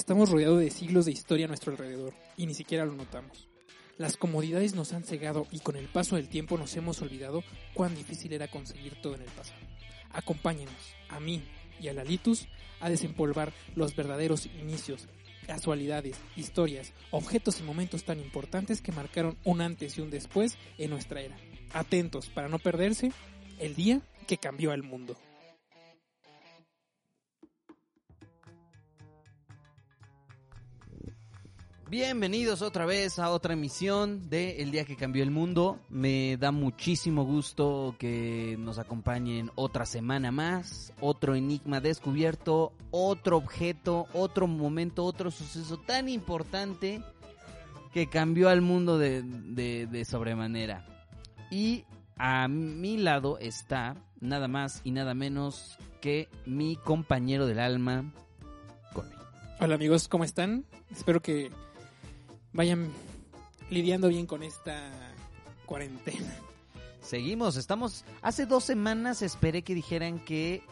Estamos rodeados de siglos de historia a nuestro alrededor y ni siquiera lo notamos. Las comodidades nos han cegado y con el paso del tiempo nos hemos olvidado cuán difícil era conseguir todo en el pasado. Acompáñenos, a mí y a Lalitus, a desempolvar los verdaderos inicios, casualidades, historias, objetos y momentos tan importantes que marcaron un antes y un después en nuestra era. Atentos para no perderse el día que cambió al mundo. Bienvenidos otra vez a otra emisión de El Día que Cambió el Mundo. Me da muchísimo gusto que nos acompañen otra semana más, otro enigma descubierto, otro objeto, otro momento, otro suceso tan importante que cambió al mundo de, de, sobremanera. Y a mi lado está nada más y nada menos que mi compañero del alma, Corby. Hola amigos, ¿cómo están? Espero que vayan lidiando bien con esta cuarentena. Seguimos, estamos. Hace dos semanas esperé que dijeran que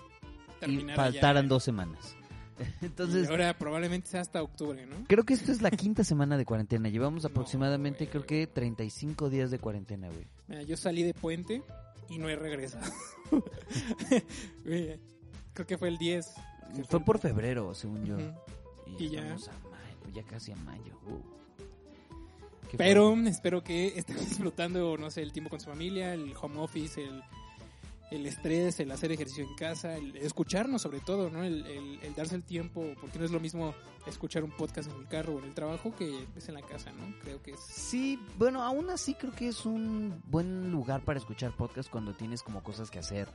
Terminara faltaran ya. dos semanas. Entonces, Y ahora probablemente sea hasta octubre, ¿no? creo que esto es la quinta semana de cuarentena. Llevamos aproximadamente, güey, creo que 35 días de cuarentena, güey. Mira, yo salí de puente y no he regresado. Creo que fue el 10. que Fue por febrero, según yo. Ujú. Y, Y ya. a mayo, ya casi a mayo. Uh. Pero espero que estén disfrutando, no sé, el tiempo con su familia, el home office, el, el estrés, el hacer ejercicio en casa, el escucharnos sobre todo, ¿no? El, el- el darse el tiempo, porque no es lo mismo escuchar un podcast en el carro o en el trabajo que es en la casa, ¿no? Creo que es... Sí, bueno, aún así creo que es un buen lugar para escuchar podcast cuando tienes como cosas que hacer.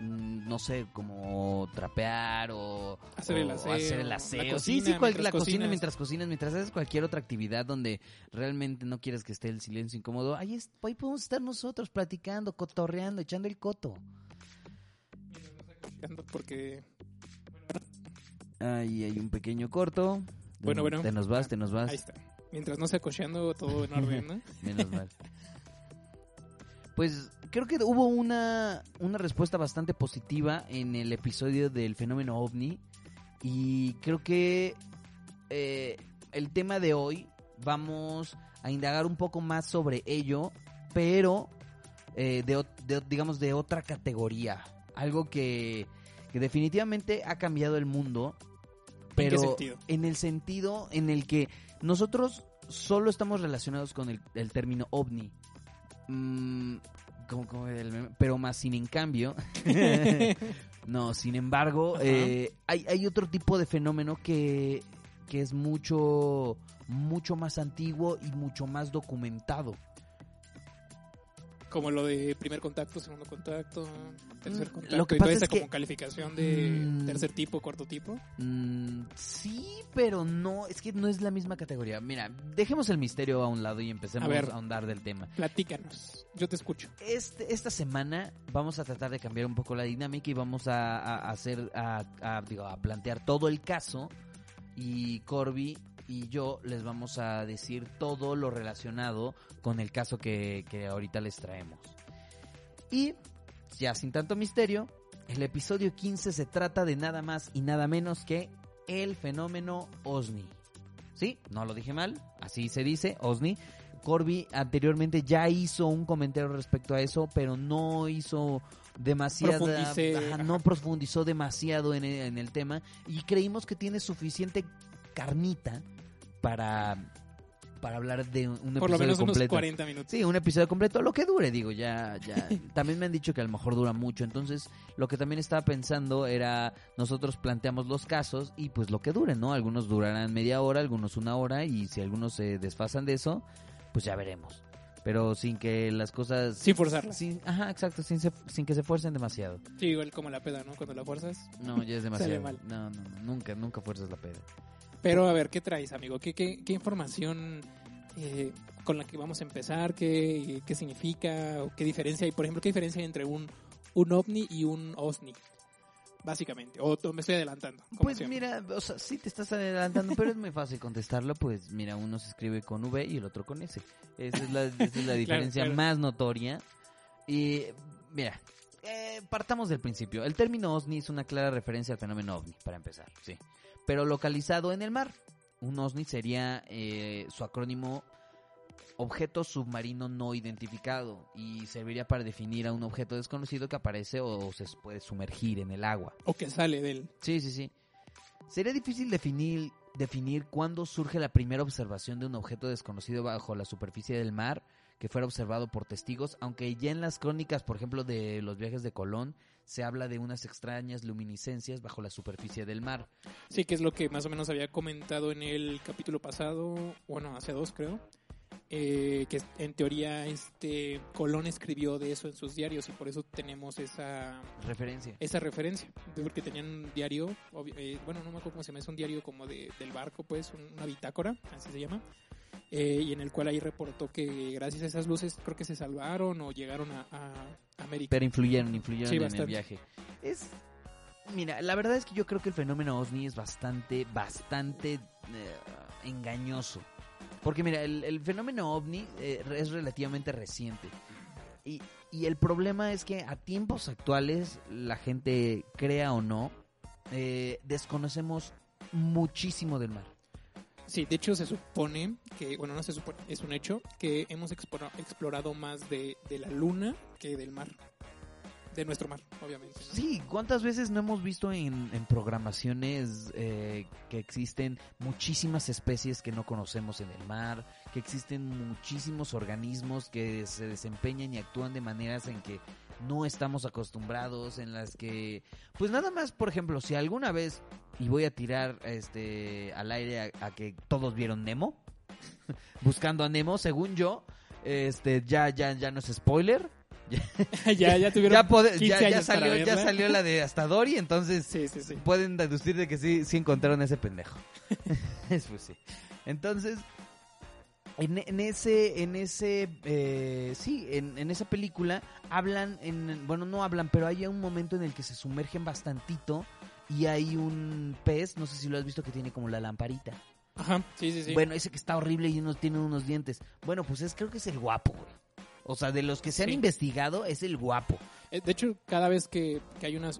Mm, No sé, como trapear o Hacer el aseo, hacer el la cocina sí, sí, cual- la cocina mientras cocinas, mientras haces cualquier otra actividad donde realmente no quieres que esté el silencio incómodo. Ahí, es, ahí podemos estar nosotros platicando, cotorreando, echando el coto. Porque, Ahí hay un pequeño corto. Bueno, bueno. Te nos vas, te nos vas. ahí está. Mientras no sea cocheando, todo en orden, ¿no? Menos mal. Pues creo que hubo una, una respuesta bastante positiva en el episodio del fenómeno ovni. Y creo que eh, el tema de hoy vamos a indagar un poco más sobre ello, pero eh, de, digamos de otra categoría. Algo que, que definitivamente ha cambiado el mundo. ¿En Pero en el sentido en el que nosotros solo estamos relacionados con el, el término ovni. Mm, como, como el meme, pero más sin en cambio. no, sin embargo, eh, hay, hay otro tipo de fenómeno que, que es mucho, mucho más antiguo y mucho más documentado. Como lo de primer contacto, segundo contacto, tercer Mm, contacto. lo que y toda pasa esa es que- como calificación de Mm. tercer tipo, cuarto tipo. Mm, sí, pero no, es que no es la misma categoría. Mira, dejemos el misterio a un lado y empecemos A ver. a ahondar del tema. Platícanos, yo te escucho. Este, esta semana vamos a tratar de cambiar un poco la dinámica y vamos a, hacer, a, a, digo, a plantear todo el caso y Corby y yo les vamos a decir todo lo relacionado con el caso que, que ahorita les traemos. Y ya sin tanto misterio, el episodio 15 se trata de nada más y nada menos que el fenómeno OSNI. Sí, no lo dije mal, así se dice, OSNI. Corby anteriormente ya hizo un comentario respecto a eso, pero no hizo ajá. no profundizó demasiado en el, en el tema y creímos que tiene suficiente carnita para para hablar de un Por lo episodio unos completo. 40 minutos. Sí, un episodio completo, lo que dure, digo, ya, ya. También me han dicho que a lo mejor dura mucho, entonces lo que también estaba pensando era, nosotros planteamos los casos y pues lo que dure, ¿no? Algunos durarán media hora, algunos una hora y si algunos se desfasan de eso, pues ya veremos. Pero sin que las cosas... Sin forzarlas. Sin, ajá, exacto, sin, se- sin que se fuercen demasiado. Sí, igual como la peda, ¿no? Cuando la fuerzas. No, ya es demasiado. mal. No, no, no, nunca, nunca fuerzas la peda. Pero a ver, ¿qué traes, amigo? ¿Qué, qué, qué información eh, con la que vamos a empezar? ¿Qué, qué significa? ¿O ¿Qué diferencia hay? Por ejemplo, ¿qué diferencia hay entre un, un ovni y un OSNI? Básicamente. O me estoy adelantando. Pues siempre. mira, o sea, sí te estás adelantando, pero es muy fácil contestarlo, pues mira, uno se escribe con V y el otro con S. Esa es la, esa es la diferencia claro. más notoria. Y mira, eh, partamos del principio. El término OVNI es una clara referencia al fenómeno OVNI, para empezar, sí. Pero localizado en el mar. un OSNI sería eh, su acrónimo objeto submarino no identificado y serviría para definir a un objeto desconocido que aparece o se puede sumergir en el agua. O que sale de él. Sí, sí, sí. Sería difícil definir, definir cuándo surge la primera observación de un objeto desconocido bajo la superficie del mar que fuera observado por testigos, aunque ya en las crónicas, por ejemplo, de los viajes de Colón, se habla de unas extrañas luminiscencias bajo la superficie del mar. Sí, que es lo que más o menos había comentado en el capítulo pasado, bueno, hace dos creo, eh, que en teoría este Colón escribió de eso en sus diarios y por eso tenemos esa referencia. Esa referencia, porque tenían un diario, eh, bueno, no me acuerdo cómo se llama, es un diario como de, del barco, pues, una bitácora, así se llama. Eh, y en el cual ahí reportó que gracias a esas luces creo que se salvaron o llegaron a, América. Pero influyeron, influyeron en el viaje. Es, mira, la verdad es que yo creo que el fenómeno OSNI es bastante, bastante engañoso. Porque mira, el, fenómeno ovni eh, es relativamente reciente. Y, el problema es que a tiempos actuales, la gente crea o no, eh, desconocemos muchísimo del mar. Sí, de hecho se supone que, bueno, no se supone, es un hecho, que hemos explorado más de, la luna que del mar de nuestro mar, obviamente. Sí, ¿cuántas veces no hemos visto en, programaciones eh, que existen muchísimas especies que no conocemos en el mar, que existen muchísimos organismos que se desempeñan y actúan de maneras en que no estamos acostumbrados, en las que, pues nada más, por ejemplo, si alguna vez, y voy a tirar este al aire a, a que todos vieron Nemo, buscando a Nemo, según yo, este ya ya ya no es spoiler ya, ya tuvieron ya, salió, la de hasta Dory, entonces pueden deducir de que sí, sí encontraron ese pendejo. pues sí. Entonces, en, ese, en ese, eh, sí, en, en, esa película hablan, en, bueno, no hablan, pero hay un momento en el que se sumergen bastantito y hay un pez, no sé si lo has visto, que tiene como la lamparita. Ajá, sí, sí, sí. Bueno, ese que está horrible y uno tiene unos dientes. Bueno, pues es, creo que es el guapo, güey. O sea, de los que se han investigado, es el guapo. Eh, de hecho, cada vez que, hay un,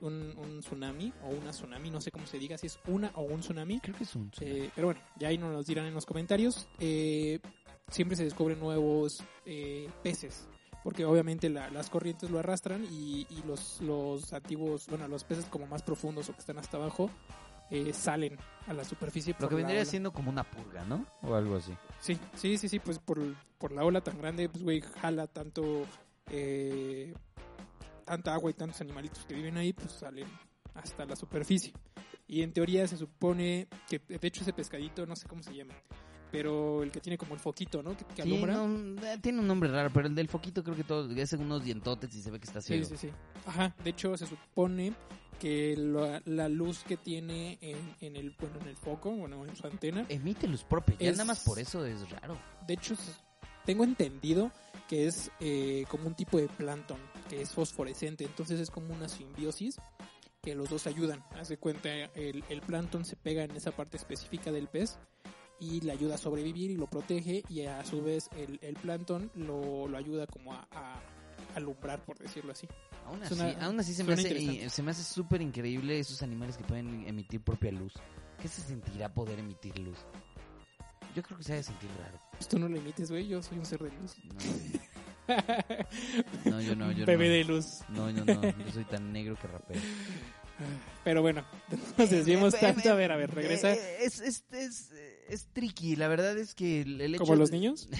tsunami o una tsunami, no sé cómo se diga, si es una o un tsunami. Creo que es un tsunami. Eh, pero bueno, ya ahí nos lo dirán en los comentarios. Eh, siempre se descubren nuevos peces. Porque obviamente las corrientes lo arrastran y, los, los antiguos, bueno, los peces como más profundos o que están hasta abajo, eh, salen a la superficie. Lo que vendría siendo como una pulga, ¿no? O algo así. Sí, sí, sí, sí, pues por, por la ola tan grande, pues, güey, jala tanto, eh, tanta agua y tantos animalitos que viven ahí, pues salen hasta la superficie. Y en teoría se supone que, de hecho, ese pescadito, no sé cómo se llama, pero el que tiene como el foquito, ¿no? Que, eh, tiene un nombre raro, pero el del foquito creo que todo es unos dientotes y se ve que está ciego. Sí, sí, sí. Ajá, de hecho se supone que la, luz que tiene en, el bueno en el foco, bueno, en su antena emite luz propia, ya nada más por eso es raro. De hecho, tengo entendido que es eh, como un tipo de plancton que es fosforescente, entonces es como una simbiosis que los dos ayudan. Hace cuenta, el, el plancton se pega en esa parte específica del pez y le ayuda a sobrevivir y lo protege y a su vez el, el plancton lo, lo ayuda como a, a alumbrar, por decirlo así. Aún así, se, me hace, se me hace súper increíble esos animales que pueden emitir propia luz. ¿Qué se sentirá poder emitir luz? Yo creo que se ha de sentir raro. Pues tú no lo emites, güey. Yo soy un ser de luz. No, yo no. Yo Bebé de luz. No, yo no. Yo soy tan negro que rapeo. Pero bueno, nos desviemos tanto. A ver, a ver, regresa. Eh, es, es, es, es tricky. La verdad es que el, hecho. ¿Como los niños?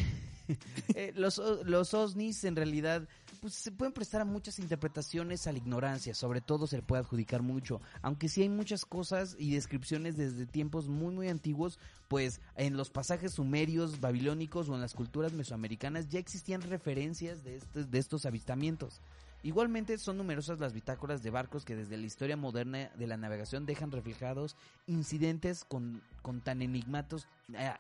Eh, los, los OSNIs en realidad pues se pueden prestar a muchas interpretaciones a la ignorancia, sobre todo se le puede adjudicar mucho, aunque sí hay muchas cosas y descripciones desde tiempos muy muy antiguos, pues en los pasajes sumerios, babilónicos o en las culturas mesoamericanas ya existían referencias de estos, de estos avistamientos. Igualmente son numerosas las bitácoras de barcos que desde la historia moderna de la navegación dejan reflejados incidentes con, con tan enigmatos, eh,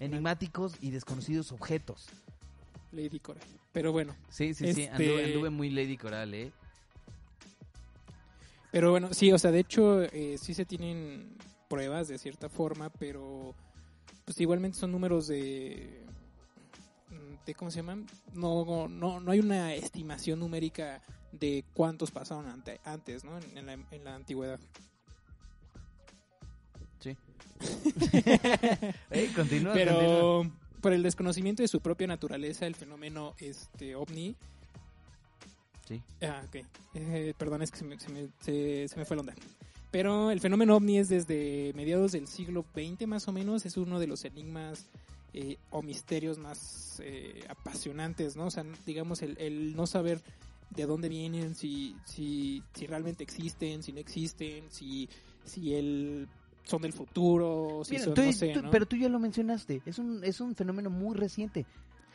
enigmáticos y desconocidos objetos. Lady Coral. Pero bueno. Sí, sí, sí, este anduve, muy Lady Coral, ¿eh? Pero bueno, sí, o sea, de hecho, eh, sí se tienen pruebas de cierta forma, pero pues igualmente son números de... de ¿Cómo se llaman? No, no, no hay una estimación numérica de cuántos pasaron antes, ¿no? En la, en la antigüedad. Sí. Continúa, continúa. Pero por el desconocimiento de su propia naturaleza, el fenómeno este ovni. Sí. Ah, ok. Eh, perdón, es que se me, se, me, se- se me fue la onda. Pero el fenómeno ovni es desde mediados del siglo XX más o menos. Es uno de los enigmas eh, o misterios más eh, apasionantes, ¿no? O sea, digamos, el, el no saber de dónde vienen, si, si, si realmente existen, si no existen, si, si el, son del futuro, si Mira, son, tú- no sé, tú- ¿no? Pero tú ya lo mencionaste, es un, es un fenómeno muy reciente.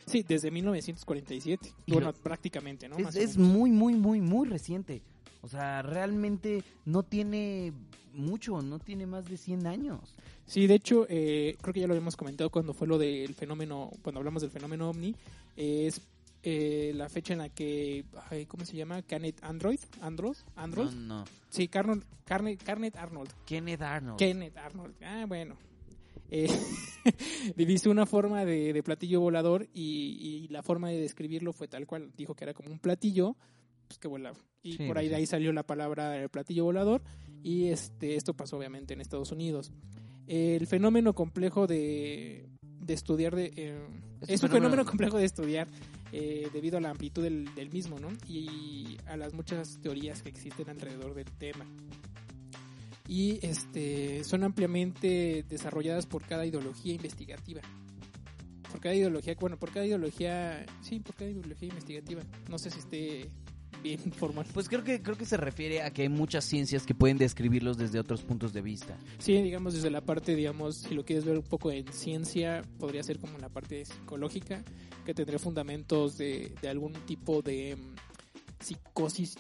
Sí, desde 1947. Y bueno, prácticamente, ¿no? es Más es muy, muy, muy, muy reciente. O sea, realmente no tiene mucho, no tiene más de 100 años. Sí, de hecho, eh, creo que ya lo habíamos comentado cuando fue lo del fenómeno, cuando hablamos del fenómeno ovni, eh, es eh, la fecha en la que, ay, ¿cómo se llama? Canet Android, Android, Android. No, no. Sí, Carnold, Carne, Carnet Arnold, Kenneth Arnold. Kenneth Arnold. Ah, bueno. Eh, divisó una forma de, de platillo volador y, y la forma de describirlo fue tal cual. Dijo que era como un platillo pues, que volaba. Y Sí, por ahí sí. de ahí salió la palabra eh, platillo volador. Y este esto pasó obviamente en Estados Unidos. El fenómeno complejo de, de estudiar de, eh, Es es, un un fenómeno fenómeno- complejo de estudiar eh, debido a la amplitud del, del mismo, ¿no? Y a las muchas teorías que existen alrededor del tema y este son ampliamente desarrolladas por cada ideología investigativa. Por cada ideología, bueno, por cada ideología, sí, por cada ideología investigativa. No sé si esté bien formal. Pues creo que creo que se refiere a que hay muchas ciencias que pueden describirlos desde otros puntos de vista. Sí, digamos desde la parte, digamos, si lo quieres ver un poco en ciencia, podría ser como la parte psicológica, que tendría fundamentos de, de algún tipo de mm, psicosis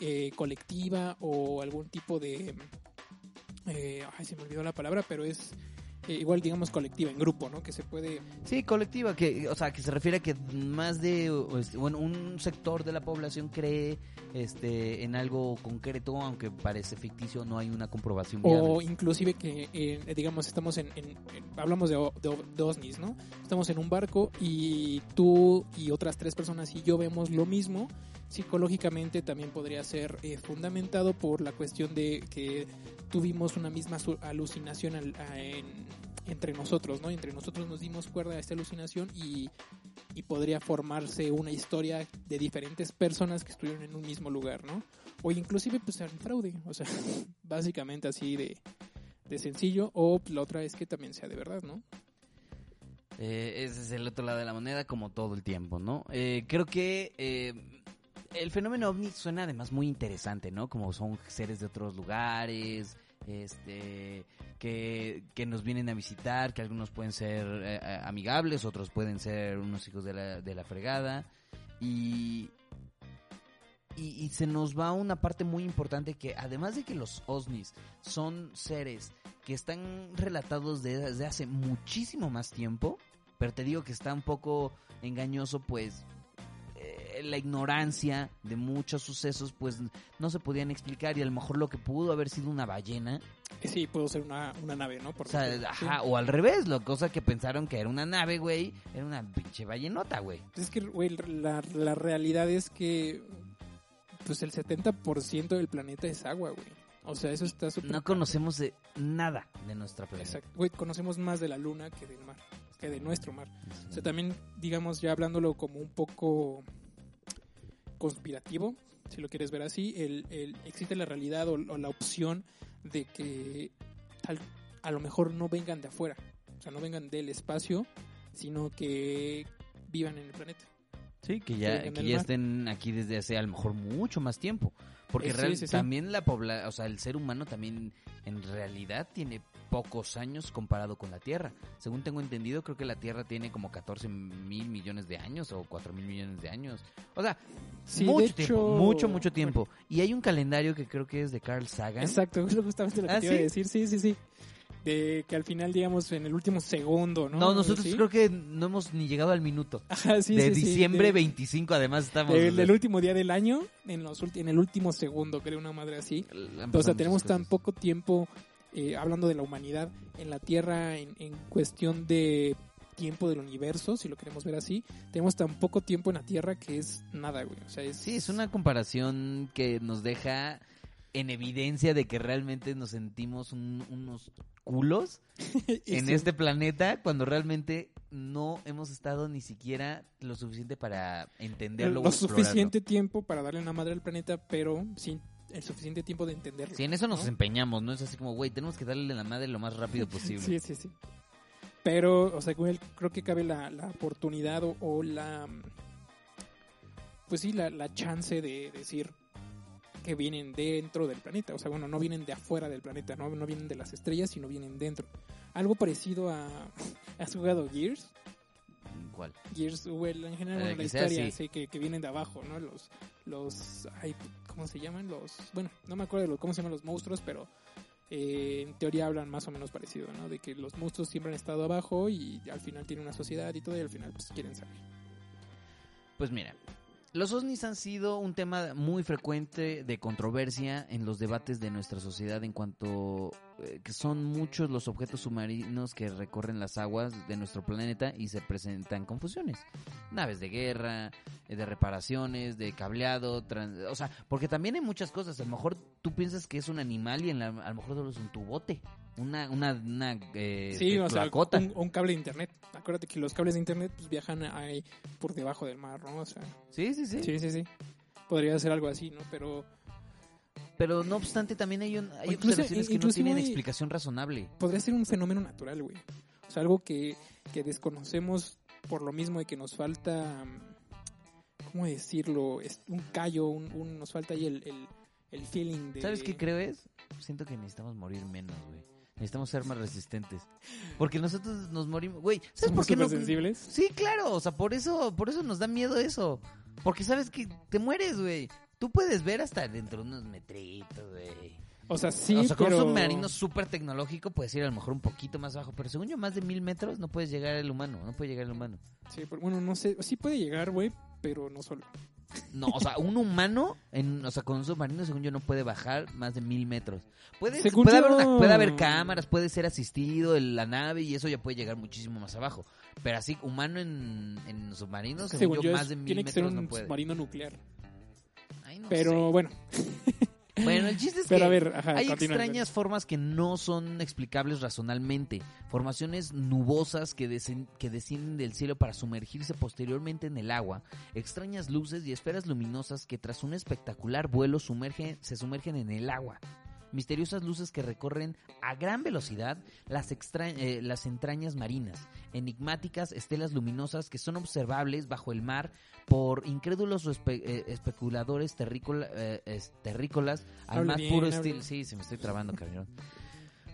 eh, colectiva o algún tipo de... mm, eh, ay, se me olvidó la palabra, pero es eh, igual, digamos, colectiva, en grupo, ¿no? Que se puede... Sí, colectiva, que, o sea, que se refiere a que más de, este, bueno, un sector de la población cree este, en algo concreto, aunque parece ficticio, no hay una comprobación viable. O inclusive que, eh, digamos, estamos en, en- en- hablamos de, de, de OVNIs, ¿no? Estamos en un barco y tú y otras tres personas y yo vemos lo mismo. Psicológicamente también podría ser eh, fundamentado por la cuestión de que tuvimos una misma alucinación al- a- en- entre nosotros, ¿no? Entre nosotros nos dimos cuerda a esta alucinación y, y podría formarse una historia de diferentes personas que estuvieron en un mismo lugar, ¿no? O inclusive pues un fraude, o sea, básicamente así de, de sencillo, o la otra es que también sea de verdad, ¿no? Eh, ese es el otro lado de la moneda, como todo el tiempo, ¿no? Eh, creo que eh, el fenómeno ovni suena además muy interesante, ¿no? Como son seres de otros lugares, este, que, nos vienen a visitar, que algunos pueden ser eh, eh, amigables, otros pueden ser unos hijos de la, de la fregada. Y, y, y se nos va una parte muy importante que además de que los OVNIs son seres que están relatados de- desde hace muchísimo más tiempo, pero te digo que está un poco engañoso, pues la ignorancia de muchos sucesos, pues no se podían explicar y a lo mejor lo que pudo haber sido una ballena, Eh, Sí, puedo ser una, una nave, ¿no? Por o sea, sí. ajá, o al revés, lo cosa que pensaron que era una nave, güey, era una pinche ballenota, güey. Es que, güey, la, la realidad es que pues el 70% del planeta es agua, güey. O sea, eso está súper... No conocemos de nada de nuestra planeta. Exacto. Güey, conocemos más de la luna que del mar, que de nuestro mar. O sea, también, digamos, ya hablándolo como un poco conspirativo, si lo quieres ver así, el, el- existe la realidad o, o la opción de que al- a lo mejor no vengan de afuera, o sea, no vengan del espacio, sino que vivan en el planeta. Sí, que ya, que ya estén aquí desde hace a lo mejor mucho más tiempo. Porque sí, real- sí, sí. también la pobla, o sea, el ser humano también en realidad tiene pocos años comparado con la Tierra. Según tengo entendido, creo que la Tierra tiene como 14 mil millones de años o 4 mil millones de años. O sea, Sí, mucho tiempo, mucho, mucho tiempo. Y hay un calendario que creo que es de Carl Sagan. Exacto, es justamente lo que ¿Ah, te iba a decir, sí, sí, sí. De que al final, digamos, en el último segundo, ¿no? No, nosotros ¿Sí? creo que no hemos ni llegado al minuto. Ajá, sí, de sí, diciembre de- 25, además estamos... del, último día del año, en, los en el último segundo, creo, una madre así. O sea, tenemos tan poco tiempo eh, hablando de la humanidad en la Tierra en, en cuestión de tiempo del universo, si lo queremos ver así. Tenemos tan poco tiempo en la Tierra que es nada, güey. O sea, es... Sí, es una comparación que nos deja en evidencia de que realmente nos sentimos un- unos culos en sí, este planeta cuando realmente no hemos estado ni siquiera lo suficiente para entenderlo o lo suficiente tiempo para darle una madre al planeta, pero sin el suficiente tiempo de entenderlo. Sí, en eso nos ¿no? empeñamos, ¿no? Es así como, güey, tenemos que darle la madre lo más rápido posible. Sí, sí, sí. Pero, o sea, creo que cabe la, la oportunidad o, o la. Pues sí, la, la chance de decir que vienen dentro del planeta. O sea, bueno, no vienen de afuera del planeta, no, no vienen de las estrellas, sino vienen dentro. Algo parecido a. ¿Has jugado Gears? ¿Cuál? Gears, well, en general, bueno, la historia, así. sí, que, que vienen de abajo, ¿no? Los. los ay, ¿Cómo se llaman? Los. Bueno, no me acuerdo de los, cómo se llaman los monstruos, pero. eh, en teoría hablan más o menos parecido, ¿no? De que los monstruos siempre han estado abajo y al final tienen una sociedad y todo, y al final pues quieren salir. Pues mira, los ovnis han sido un tema muy frecuente de controversia en los debates de nuestra sociedad en cuanto eh, que son muchos los objetos submarinos que recorren las aguas de nuestro planeta y se presentan confusiones. Naves de guerra, eh, de reparaciones, de cableado, o sea, porque también hay muchas cosas. A lo mejor tú piensas que es un animal y en la- a lo mejor solo es un tubote, una, una, una eh, Sí, o sea, un, un cable de internet. Acuérdate que los cables de internet pues viajan ahí por debajo del mar, ¿no? O sea, Sí, sí, sí, sí, sí, sí. Podría ser algo así, ¿no? Pero Pero no obstante, también hay, un- hay O incluso- observaciones que no tienen hay- explicación razonable. podría ser un fenómeno natural, güey. O sea, algo que, que desconocemos por lo mismo de que nos falta, mm, ¿cómo decirlo? Es un callo, un, un- nos falta ahí el, el, el feeling de... ¿Sabes qué creo es? Siento que necesitamos morir menos, güey. Necesitamos ser más resistentes. Porque nosotros nos morimos, güey. ¿Sabes ¿Somos por qué no? supersensibles? Sí, claro, o sea, por eso, por eso nos da miedo eso. Porque sabes que te mueres, güey. Tú puedes ver hasta dentro de unos metritos, güey. O sea, sí, o sea, con pero... un submarino súper tecnológico puedes ir a lo mejor un poquito más bajo, pero según yo, más de mil metros no puedes llegar el humano, no puede llegar el humano. Sí, pero bueno, no sé, sí puede llegar, güey, pero no solo. No, o sea, un humano, en, o sea, con un submarino, según yo, no puede bajar más de mil metros. Puede, Según puede, haber, una- puede haber cámaras, puede ser asistido en la nave y eso ya puede llegar muchísimo más abajo. Pero así, humano en, en submarinos, según, Según yo, yo, más de mil tiene que ser metros un no puede. submarino nuclear. Ay, no Pero sé. bueno, Bueno, el chiste es pero que a ver, ajá, hay extrañas formas que no son explicables razonalmente. Formaciones nubosas que, que descienden del cielo para sumergirse posteriormente en el agua. Extrañas luces y esferas luminosas que tras un espectacular vuelo sumergen- se sumergen en el agua. Misteriosas luces que recorren a gran velocidad las, extra- eh, las entrañas marinas. Enigmáticas estelas luminosas que son observables bajo el mar por incrédulos espe- eh, especuladores terrícola- eh, terrícolas al más bien, puro estilo. Sí, se me estoy trabando, cabrón.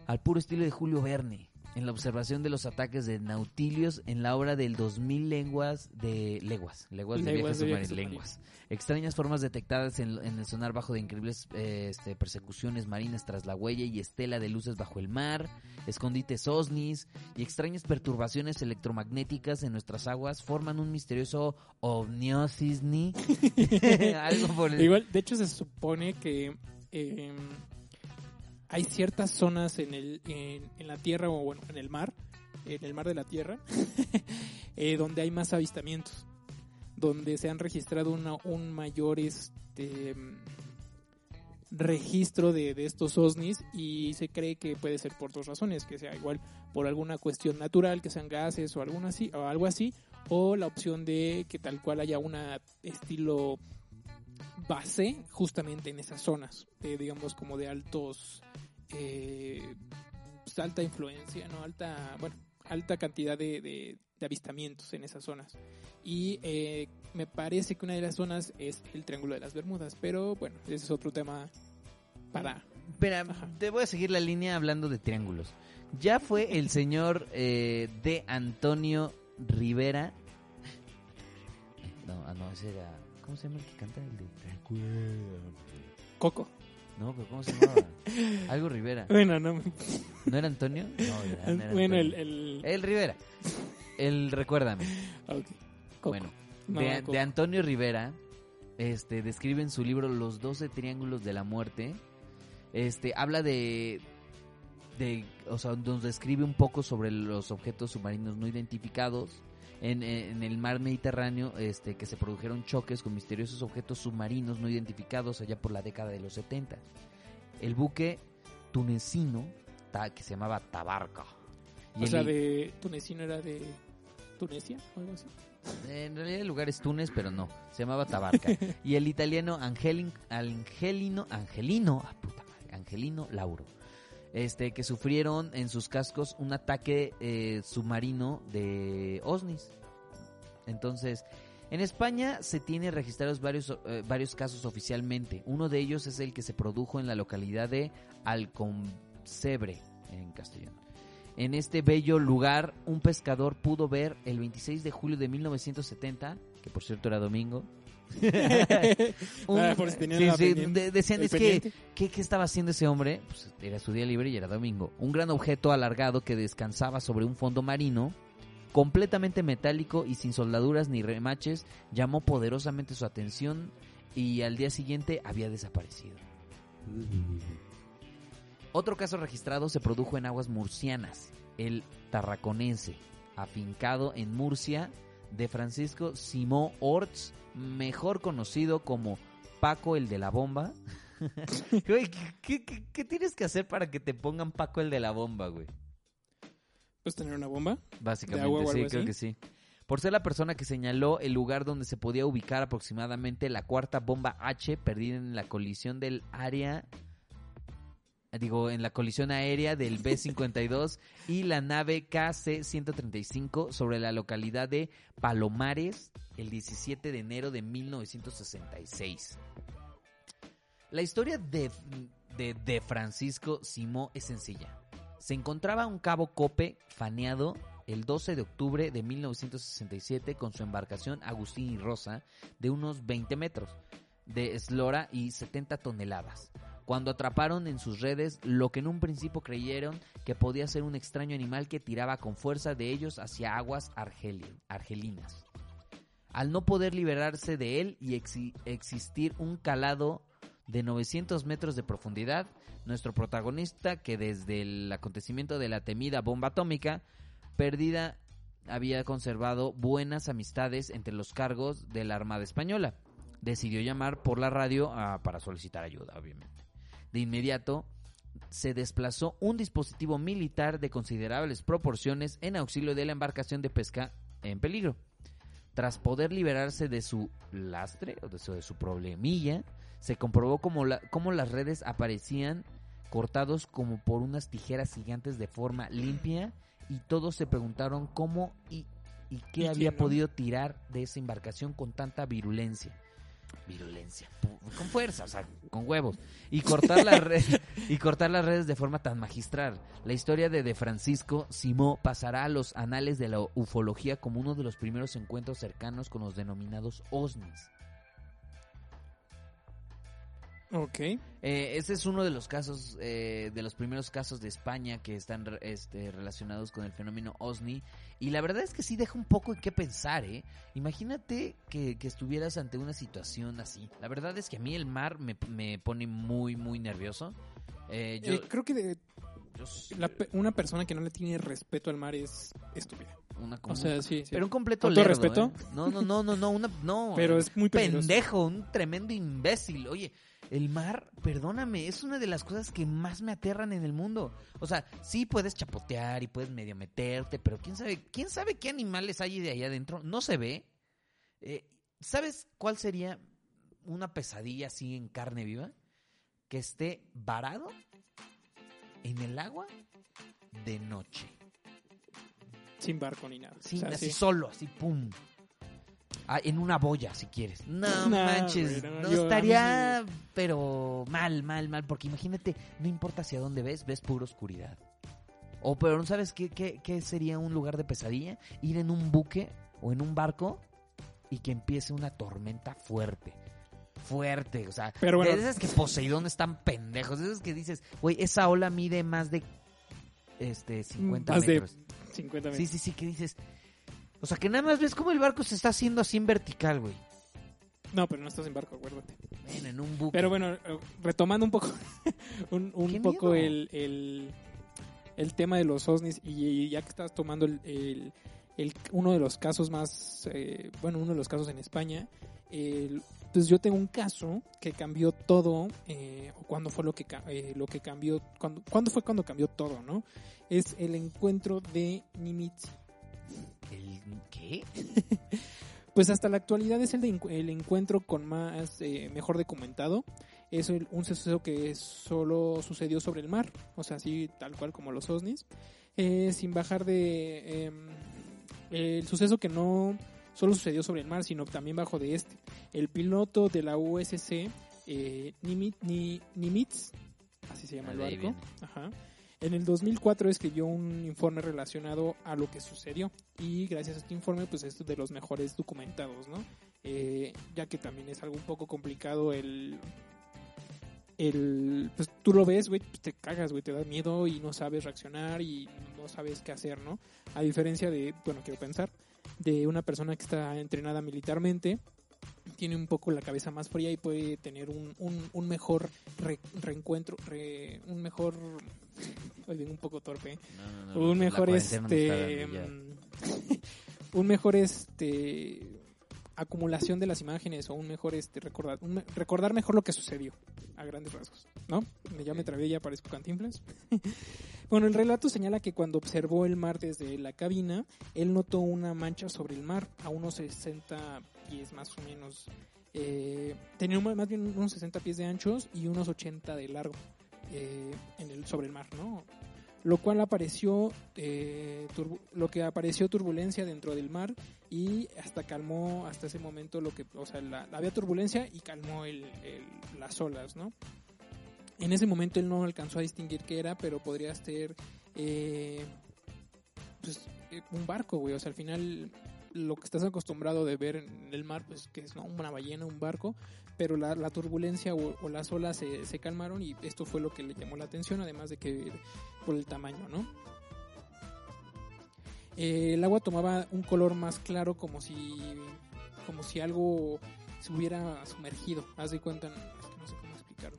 Al puro estilo de Julio Verne, en la observación de los ataques de nautilios en la obra del 2000 lenguas de leguas, leguas de Leguas viajes submarinos, lenguas. Extrañas formas detectadas en, en el sonar bajo de increíbles eh, este, persecuciones marinas tras la huella y estela de luces bajo el mar, escondites osnis y extrañas perturbaciones electromagnéticas en nuestras aguas forman un misterioso ovniosisni. Algo por el... Igual, de hecho, se supone que eh, hay ciertas zonas en, el, en, la Tierra o bueno, en el mar, en el mar de la Tierra, eh, donde hay más avistamientos, donde se han registrado una, un mayor este, registro de, de estos OSNIs y se cree que puede ser por dos razones, que sea igual por alguna cuestión natural, que sean gases o, alguna así, o algo así, o la opción de que tal cual haya una estilo base justamente en esas zonas, digamos como de altos, eh, pues, alta influencia, no alta, bueno, alta cantidad de, de- de avistamientos en esas zonas. Y eh, me parece que una de las zonas es el Triángulo de las Bermudas, pero bueno, ese es otro tema para... Espera, te voy a seguir la línea hablando de triángulos. Ya fue el señor eh, de Antonio Rivera. No, ah, no, ese era. ¿Cómo se llama el que canta? El de. Coco. No, pero ¿cómo se llamaba? Algo Rivera. Bueno, no. ¿No era Antonio? No, ¿verdad? No era bueno, el... El El Rivera. El Recuérdame. ok, Coco. Bueno, No, de, Coco. de Antonio Rivera, este, describe en su libro Los 12 Triángulos de la Muerte. Este, habla de, de, o sea, nos describe un poco sobre los objetos submarinos no identificados en, en el mar Mediterráneo, este, que se produjeron choques con misteriosos objetos submarinos no identificados allá por la década de los 70. El buque tunecino ta- que se llamaba Tabarca. Y O sea, de tunecino era de Tunecia o algo así. En realidad el lugar es Túnez, pero no. Se llamaba Tabarca. y el italiano Angelin, Angelino, Angelino, ah, puta madre, Angelino Lauro. Este, que sufrieron en sus cascos un ataque eh, submarino de OSNIs. Entonces, en España se tiene registrados varios, eh, varios casos oficialmente. Uno de ellos es el que se produjo en la localidad de Alconcebre, en castellano. En este bello lugar, un pescador pudo ver el 26 de julio de 1970, que por cierto era domingo. un- Ah, por si tenían sí, la sí, pendiente- de- decían, es que, pendiente. ¿qué, qué estaba haciendo ese hombre? Pues era su día libre y era domingo. Un gran objeto alargado que descansaba sobre un fondo marino, completamente metálico y sin soldaduras ni remaches, llamó poderosamente su atención y al día siguiente había desaparecido. Otro caso registrado se produjo en aguas murcianas, el tarraconense, afincado en Murcia, de Francisco Simó Orts, mejor conocido como Paco el de la bomba. Güey, ¿qué, qué- qué- qué tienes que hacer para que te pongan Paco el de la bomba, güey? Pues tener una bomba. Básicamente, agua sí, creo así? que sí. Por ser la persona que señaló el lugar donde se podía ubicar aproximadamente la cuarta bomba H perdida en la colisión del área, digo, en la colisión aérea del B-52 y la nave KC-135 sobre la localidad de Palomares el 17 de enero de 1966. La historia de, de, de Francisco Simó es sencilla. Se encontraba un cabo Cope faneado el 12 de octubre de 1967 con su embarcación Agustín y Rosa de unos 20 metros de eslora y 70 toneladas. Cuando atraparon en sus redes lo que en un principio creyeron que podía ser un extraño animal que tiraba con fuerza de ellos hacia aguas argeli- argelinas. Al no poder liberarse de él y exi- existir un calado de 900 metros de profundidad, nuestro protagonista, que desde el acontecimiento de la temida bomba atómica perdida había conservado buenas amistades entre los cargos de la Armada Española, decidió llamar por la radio ah, para solicitar ayuda, obviamente. De inmediato se desplazó un dispositivo militar de considerables proporciones en auxilio de la embarcación de pesca en peligro. Tras poder liberarse de su lastre o de su, de su problemilla, se comprobó como, la, cómo las redes aparecían cortados como por unas tijeras gigantes de forma limpia y todos se preguntaron cómo y, y ¿Y qué había no? podido tirar de esa embarcación con tanta virulencia. Virulencia, con fuerza, o sea, con huevos. Y cortar, las re- y cortar las redes de forma tan magistral. La historia de De Francisco Simó pasará a los anales de la ufología como uno de los primeros encuentros cercanos con los denominados OSNIs. Ok. Eh, ese es uno de los casos, eh, de los primeros casos de España que están este, relacionados con el fenómeno OSNI. Y la verdad es que sí deja un poco en qué pensar, ¿eh? Imagínate que, que estuvieras ante una situación así. La verdad es que a mí el mar me, me pone muy, muy nervioso. Eh, yo, Eh, creo que de- la una persona que no le tiene respeto al mar es estúpida. una O sea, sí, sí. pero un completo ¿Con todo lerdo, respeto? ¿eh? No, no, no, no, no, una, no. pero es muy peligroso. pendejo, un tremendo imbécil. Oye, el mar, perdóname, es una de las cosas que más me aterran en el mundo. O sea, sí puedes chapotear y puedes medio meterte, pero quién sabe, quién sabe qué animales hay de allá adentro. No se ve. Eh, ¿Sabes cuál sería una pesadilla así en carne viva? Que esté varado en el agua de noche. Sin barco ni nada. Sí, O sea, así sí. solo, así pum. Ah, en una boya, si quieres. No, No, manches, güey, no, estaría, pero mal, mal, mal, porque imagínate, no importa hacia dónde ves, ves pura oscuridad. O pero no sabes qué, qué, qué sería un lugar de pesadilla, ir en un buque o en un barco y que empiece una tormenta fuerte. Fuerte, o sea, Pero bueno. de esas que Poseidón están pendejos, de esas que dices, güey, esa ola mide más de este 50 Más de metros. 50 Sí, metros. sí, sí, que dices. O sea, que nada más ves cómo el barco se está haciendo así en vertical, güey. No, pero no estás en barco, acuérdate. Bueno, en un buque. Pero bueno, eh, retomando un poco un, un ¡Qué poco el, el, el tema de los OSNIs y ya que estás tomando el, el- el- uno de los casos más, eh, bueno, uno de los casos en España, el- pues yo tengo un caso que cambió todo, eh, o cuándo fue lo que, eh, lo que cambió, cuándo, cuándo fue cuando cambió todo, ¿no? Es el encuentro de Nimitz. ¿El qué? Pues hasta la actualidad es el, de el encuentro con más, eh, mejor documentado. Es el- un suceso que solo sucedió sobre el mar, o sea, así tal cual como los OSNIs, eh, sin bajar de... em, el suceso que no solo sucedió sobre el mar, sino también bajo de este. El piloto de la USC, eh, Nimitz, Ni- Nimitz, así se llama Ah, el barco. Ajá. En el 2004 escribió un informe relacionado a lo que sucedió y gracias a este informe pues es de los mejores documentados, ¿no? Eh, ya que también es algo un poco complicado el... el pues tú lo ves, güey, pues, te cagas, güey, te da miedo y no sabes reaccionar y no sabes qué hacer, ¿no? A diferencia de, bueno, quiero pensar, de una persona que está entrenada militarmente, tiene un poco la cabeza más fría y puede tener un, un, un mejor re- reencuentro, re- un mejor, hoy un poco torpe, ¿eh? No, no, no, un mejor este un mejor este acumulación de las imágenes o un mejor este recordar recordar mejor lo que sucedió a grandes rasgos no ya me trabé ya parezco cantinflas bueno el relato señala que cuando observó el mar desde la cabina él notó una mancha sobre el mar a unos 60 pies más o menos eh, tenía más bien unos 60 pies de anchos y unos 80 de largo eh, en el, sobre el mar, ¿no? Lo cual apareció, eh, lo que apareció turbulencia dentro del mar y hasta calmó hasta ese momento lo que, o sea, la, había turbulencia y calmó el, el- las olas, ¿no? En ese momento él no alcanzó a distinguir qué era, pero podría ser eh, pues, eh, un barco, güey. O sea, al final lo que estás acostumbrado de ver en el mar, pues que es ¿no? una ballena, un barco, pero la, la turbulencia o, o las olas se, se calmaron y esto fue lo que le llamó la atención, además de que por el tamaño, ¿no? Eh, el agua tomaba un color más claro como si como si algo se hubiera sumergido. Haz de cuenta, es que no sé cómo explicarlo.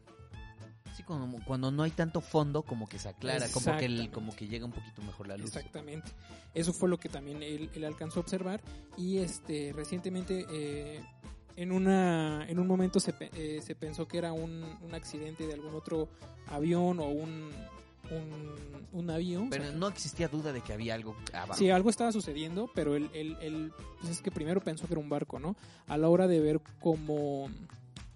Sí, como cuando no hay tanto fondo, como que se aclara, como que, el- como que llega un poquito mejor la luz. Exactamente. Eso fue lo que también él, él alcanzó a observar y este recientemente eh, en una en un momento se, eh, se pensó que era un, un accidente de algún otro avión o un un, un navío. o Pero sea, no existía duda de que había algo abajo. Sí, algo estaba sucediendo, pero él, él, él, pues es que primero pensó que era un barco, ¿no? A la hora de ver como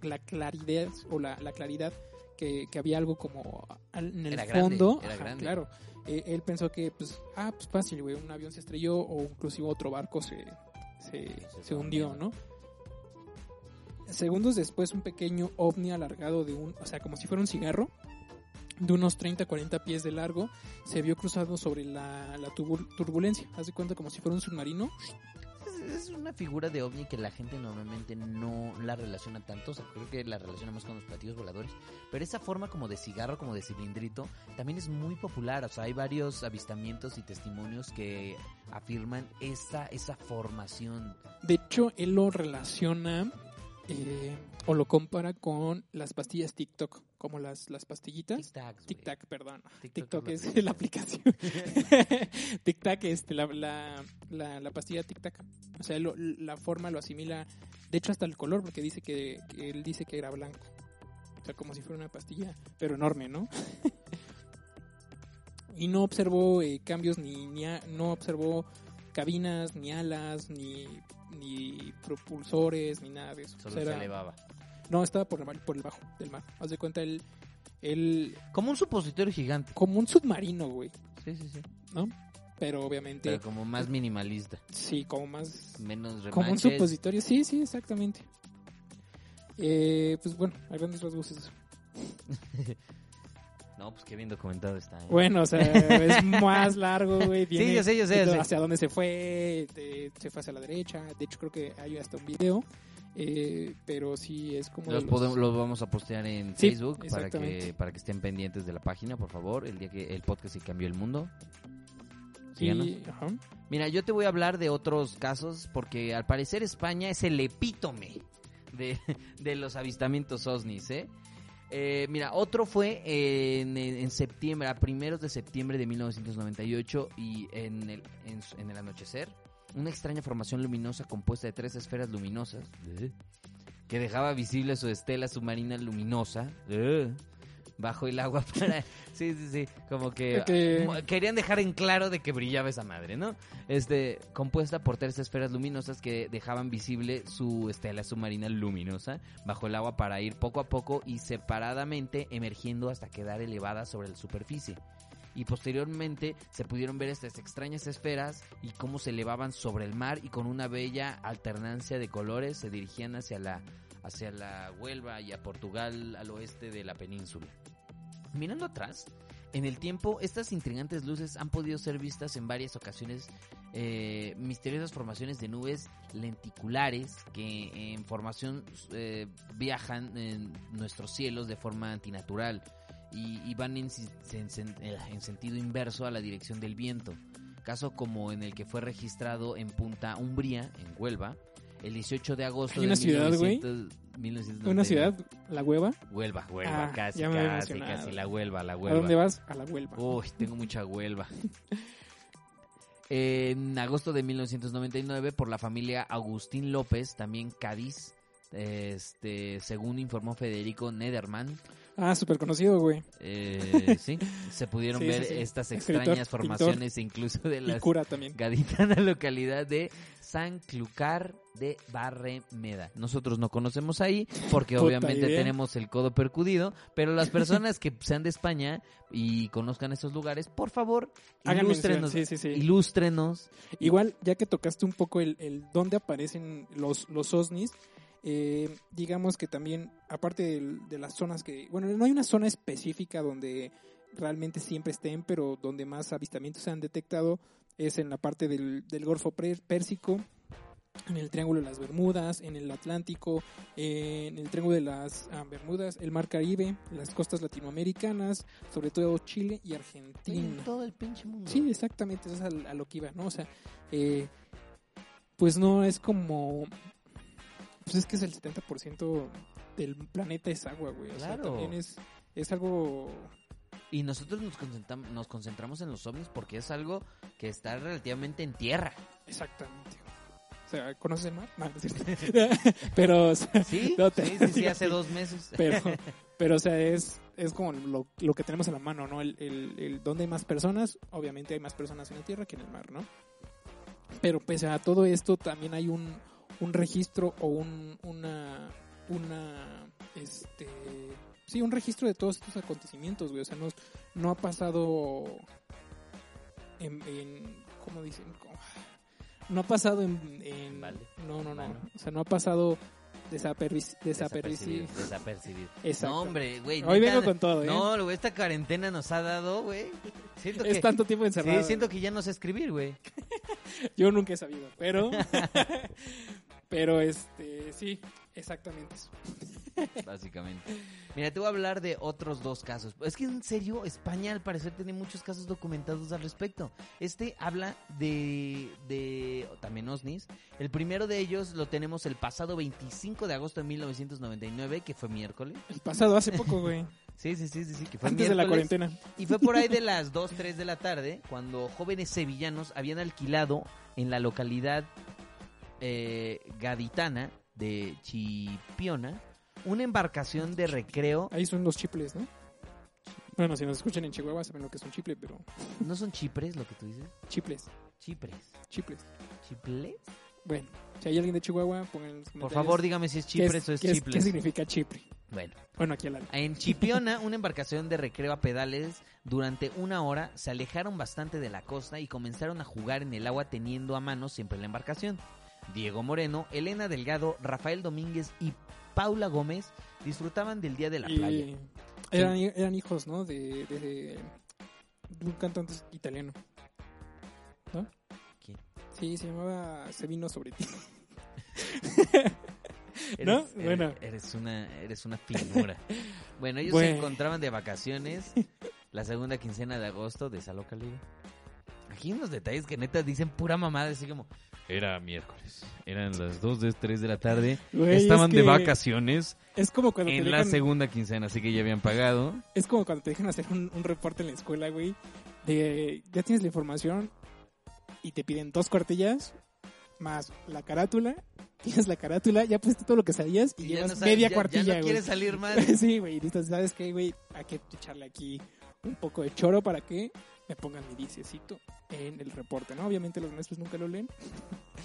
la claridad o la, la claridad que, que había algo como en el Era grande, fondo, era ajá, grande. claro, eh, él pensó que, pues, ah, pues fácil, güey, un avión se estrelló o inclusive otro barco se, se, Se hundió. ¿no? Segundos después, un pequeño ovni alargado de un, o sea, como si fuera un cigarro, de unos 30 40 pies de largo, se vio cruzado sobre la, la turbul- turbulencia. Haz de cuenta como si fuera un submarino. Es, es una figura de ovni que la gente normalmente no la relaciona tanto. O sea, creo que la relaciona más con los platillos voladores. Pero esa forma como de cigarro, como de cilindrito, también es muy popular. O sea, hay varios avistamientos y testimonios que afirman esa, esa formación. De hecho, él lo relaciona eh, o lo compara con las pastillas TikTok, como las, las pastillitas. Tic-tacs, güey. Tic Tac, perdón. TikTok TikTok es es la aplicación. Tic Tac, este, la, la, la, la pastilla Tic Tac. O sea, lo- la forma lo asimila. De hecho, hasta el color, porque dice que, que él dice que era blanco. O sea, como si fuera una pastilla, pero enorme, ¿no? y no observó eh, cambios, ni, ni a- no observó cabinas, ni alas, ni, ni propulsores, ni nada de eso. Solo O sea, se era- elevaba. no, estaba por el, mar- por el bajo del mar. Haz de cuenta, él, él Como un supositorio gigante. como un submarino, güey, Sí, sí, sí. ¿no? Pero obviamente, Pero como más minimalista. sí, como más... Menos remaches. Como un supositorio, sí, sí, exactamente. Eh, pues bueno, a grandes rasgos es eso. No, pues qué bien documentado está. ¿eh? Bueno, o sea, es más largo, güey. Sí, viene sé, yo sé, yo sé. Hacia dónde se fue, de- se fue hacia la derecha. De hecho, creo que hay hasta un video. eh, pero sí es como... Los, los- podemos- los vamos a postear en Sí, Facebook para que, para que estén pendientes de la página, por favor, el día que el podcast sí cambió el mundo. y- síganos. ajá. Mira, yo te voy a hablar de otros casos porque al parecer España es el epítome de, de los avistamientos OSNIs, ¿eh? Eh, mira, otro fue en, en septiembre, a primeros de septiembre de 1998 y en el, en, en el anochecer, una extraña formación luminosa compuesta de tres esferas luminosas que dejaba visible su estela submarina luminosa. Bajo el agua para... Sí, sí, sí, como que querían dejar en claro de que brillaba esa madre, ¿no? Este, compuesta por tres esferas luminosas que dejaban visible su estela submarina luminosa bajo el agua para ir poco a poco y separadamente emergiendo hasta quedar elevada sobre la superficie. Y posteriormente se pudieron ver estas extrañas esferas y cómo se elevaban sobre el mar y con una bella alternancia de colores se dirigían hacia la hacia la Huelva y a Portugal al oeste de la península. Mirando atrás, en el tiempo, estas intrigantes luces han podido ser vistas en varias ocasiones, eh, misteriosas formaciones de nubes lenticulares que en formación eh, viajan en nuestros cielos de forma antinatural y, van en, en sentido inverso a la dirección del viento. Caso como en el que fue registrado en Punta Umbría, en Huelva, el 18 de agosto Hay una de ciudad, güey. 1900 1999. Una ciudad, la Hueva. Huelva, Huelva, Ah, casi, ya me había casi, emocionado. casi, la Huelva, la ¿A Huelva. dónde vas? A la Huelva. Uy, tengo mucha Huelva. En agosto de 1999, por la familia Agustín López, también Cádiz, este, según informó Federico Nederman, Ah, súper conocido, güey. eh, sí, se pudieron Sí, ver sí, sí. estas Escritor, extrañas pintor. formaciones, incluso de la cura también. gaditana localidad de San Clucar de Barremeda. Nosotros no conocemos ahí porque Puta obviamente idea. tenemos el codo percudido, pero las personas que sean de España y conozcan esos lugares, por favor, Hagan mención, ilústrenos, sí, sí, sí. ilústrenos. Igual, ya que tocaste un poco el, el dónde aparecen los, los OSNIs, eh, digamos que también, aparte del- de, las zonas que, bueno, no hay una zona específica donde realmente siempre estén, pero donde más avistamientos se han detectado es en la parte del, del Golfo Pérsico, en el Triángulo de las Bermudas, en el Atlántico, en el Triángulo de las ah, Bermudas, el Mar Caribe, las costas latinoamericanas, sobre todo Chile y Argentina. todo el pinche mundo. Sí, exactamente, eso es a, a lo que iba, ¿no? O sea, eh, pues no es como... Pues es que es el 70% del planeta es agua, güey. O sea, también es, es algo... Y nosotros nos concentramos, nos concentramos en los ovnis porque es algo que está relativamente en tierra. Exactamente. O sea, ¿conoces el mar? No, pero, Sí, No te- sí, sí, sí, hace dos meses. pero, pero, o sea, es, es como lo, lo que tenemos a la mano, ¿no? El, el, el donde hay más personas, obviamente hay más personas en la tierra que en el mar, ¿no? Pero pese a todo esto, también hay un, un registro o un, una, una, este, sí, un registro de todos estos acontecimientos, güey. O sea, no, no ha pasado en, en ¿cómo dicen? No ha pasado en, en- Vale. no, no, no. O sea, no ha pasado desaperci- Desapercibido. desapercibido. Desapercibido. Exacto. No, hombre, güey. Hoy vengo con todo, ¿eh? No, güey, esta cuarentena nos ha dado, güey. Siento es que. tanto tiempo encerrado. Sí, siento que ya no sé escribir, güey. Yo nunca he sabido, pero. pero este, sí, exactamente eso. Básicamente. Mira, te voy a hablar de otros dos casos. Es que en serio, España al parecer tiene muchos casos documentados al respecto. Este habla de, de también OSNIs. El primero de ellos lo tenemos el pasado 25 de agosto de 1999, que fue miércoles. El pasado, hace poco, güey. Sí, sí, sí, sí, sí, que fue Antes de la cuarentena. Y fue por ahí de las 2, 3 de la tarde, cuando jóvenes sevillanos habían alquilado en la localidad eh, gaditana de Chipiona una embarcación de recreo. Ahí son los chiples, ¿no? Bueno, si nos escuchan en Chihuahua saben lo que es un chiple, pero ¿No son chipres lo que tú dices? chiples, Chipres. chiples. ¿Chiples? Bueno, si hay alguien de Chihuahua, pongan los Por favor, dígame si es qué chipres o es qué ¿Qué chiples. significa chipre? Bueno, Bueno, aquí al lado. en Chipiona, una embarcación de recreo a pedales, durante una hora se alejaron bastante de la costa y comenzaron a jugar en el agua teniendo a mano siempre la embarcación. Diego Moreno, Elena Delgado, Rafael Domínguez y Paula Gómez disfrutaban del día de la Y playa. eran, eran hijos, ¿no? De, de, de un cantante italiano. ¿No? ¿Quién? Sí, se llamaba Se vino sobre ti. Eres, ¿No? eres- Bueno. Eres una, eres una figura. bueno, ellos se Bueno. encontraban de vacaciones la segunda quincena de agosto de esa localidad. Aquí hay unos detalles que neta dicen pura mamada, así como... Era miércoles, eran las 2 de 3 de la tarde, Güey, estaban es de que vacaciones Es como cuando te en la dejan, segunda quincena, así que ya habían pagado. es como cuando te dejan hacer un, un reporte en la escuela, güey, de ya tienes la información y te piden dos cuartillas más la carátula, tienes la carátula, ya pusiste todo lo que sabías y, Y llevas no sabes- media ya- cuartilla, Ya no güey. quieres salir mal. sí, güey, dices, ¿sabes qué, güey? Hay que echarle aquí un poco de choro para que me pongan mi diciecito en el reporte, ¿no? Obviamente los maestros nunca lo leen.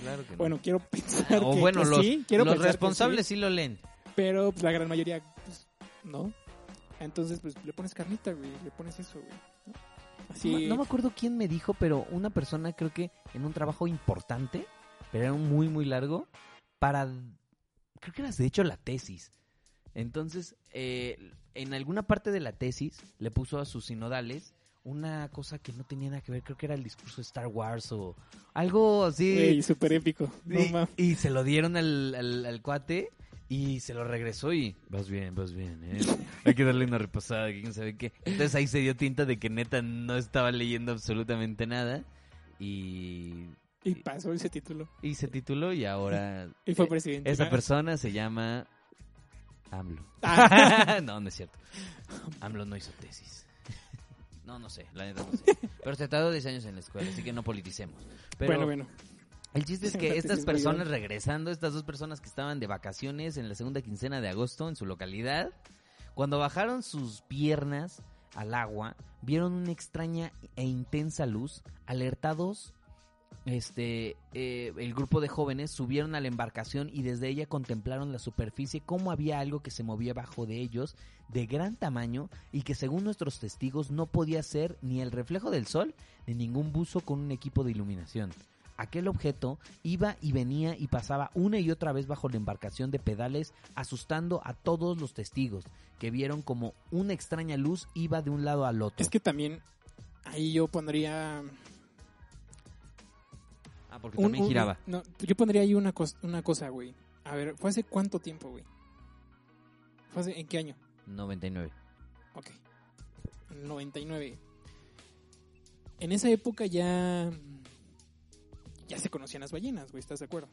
Claro que no. Bueno, quiero pensar o que, bueno, que los, sí, quiero los responsables sí, sí lo leen. pero pues, la gran mayoría, pues, no. Entonces, pues, le pones carnita, güey, le pones eso, güey. ¿no? Así, No, no me acuerdo quién me dijo, pero una persona creo que en un trabajo importante, pero era muy, muy largo, para... Creo que era de hecho la tesis. Entonces, eh, en alguna parte de la tesis le puso a sus sinodales una cosa que no tenía nada que ver, creo que era el discurso de Star Wars o algo así. güey, súper épico. Y, y se lo dieron al, al- al cuate y se lo regresó y vas bien, vas bien, ¿eh? Hay que darle una repasada, quién sabe qué. Entonces ahí se dio tinta de que neta no estaba leyendo absolutamente nada y, Y pasó ese título. y se tituló y ahora Y fue eh, presidente. esa ¿no? persona se llama AMLO. Ah. no, no es cierto. AMLO no hizo tesis. No, no sé, la neta no sé. Pero se tardó 10 años en la escuela, así que no politicemos. Pero, Bueno, bueno. el chiste es que estas personas regresando, estas dos personas que estaban de vacaciones en la segunda quincena de agosto en su localidad, cuando bajaron sus piernas al agua, vieron una extraña e intensa luz, alertados, este, eh, el grupo de jóvenes subieron a la embarcación y desde ella contemplaron la superficie como había algo que se movía bajo de ellos de gran tamaño y que según nuestros testigos no podía ser ni el reflejo del sol ni ningún buzo con un equipo de iluminación. Aquel objeto iba y venía y pasaba una y otra vez bajo la embarcación de pedales, asustando a todos los testigos, que vieron como una extraña luz iba de un lado al otro. Es que también ahí yo pondría... ah, porque un- también un- giraba. no, yo pondría ahí una, cos- una cosa, güey. A ver, ¿fue hace cuánto tiempo, güey? ¿Fue hace, ¿En qué año? 99. Ok. 99. En esa época ya... Ya se conocían las ballenas, güey, ¿estás de acuerdo?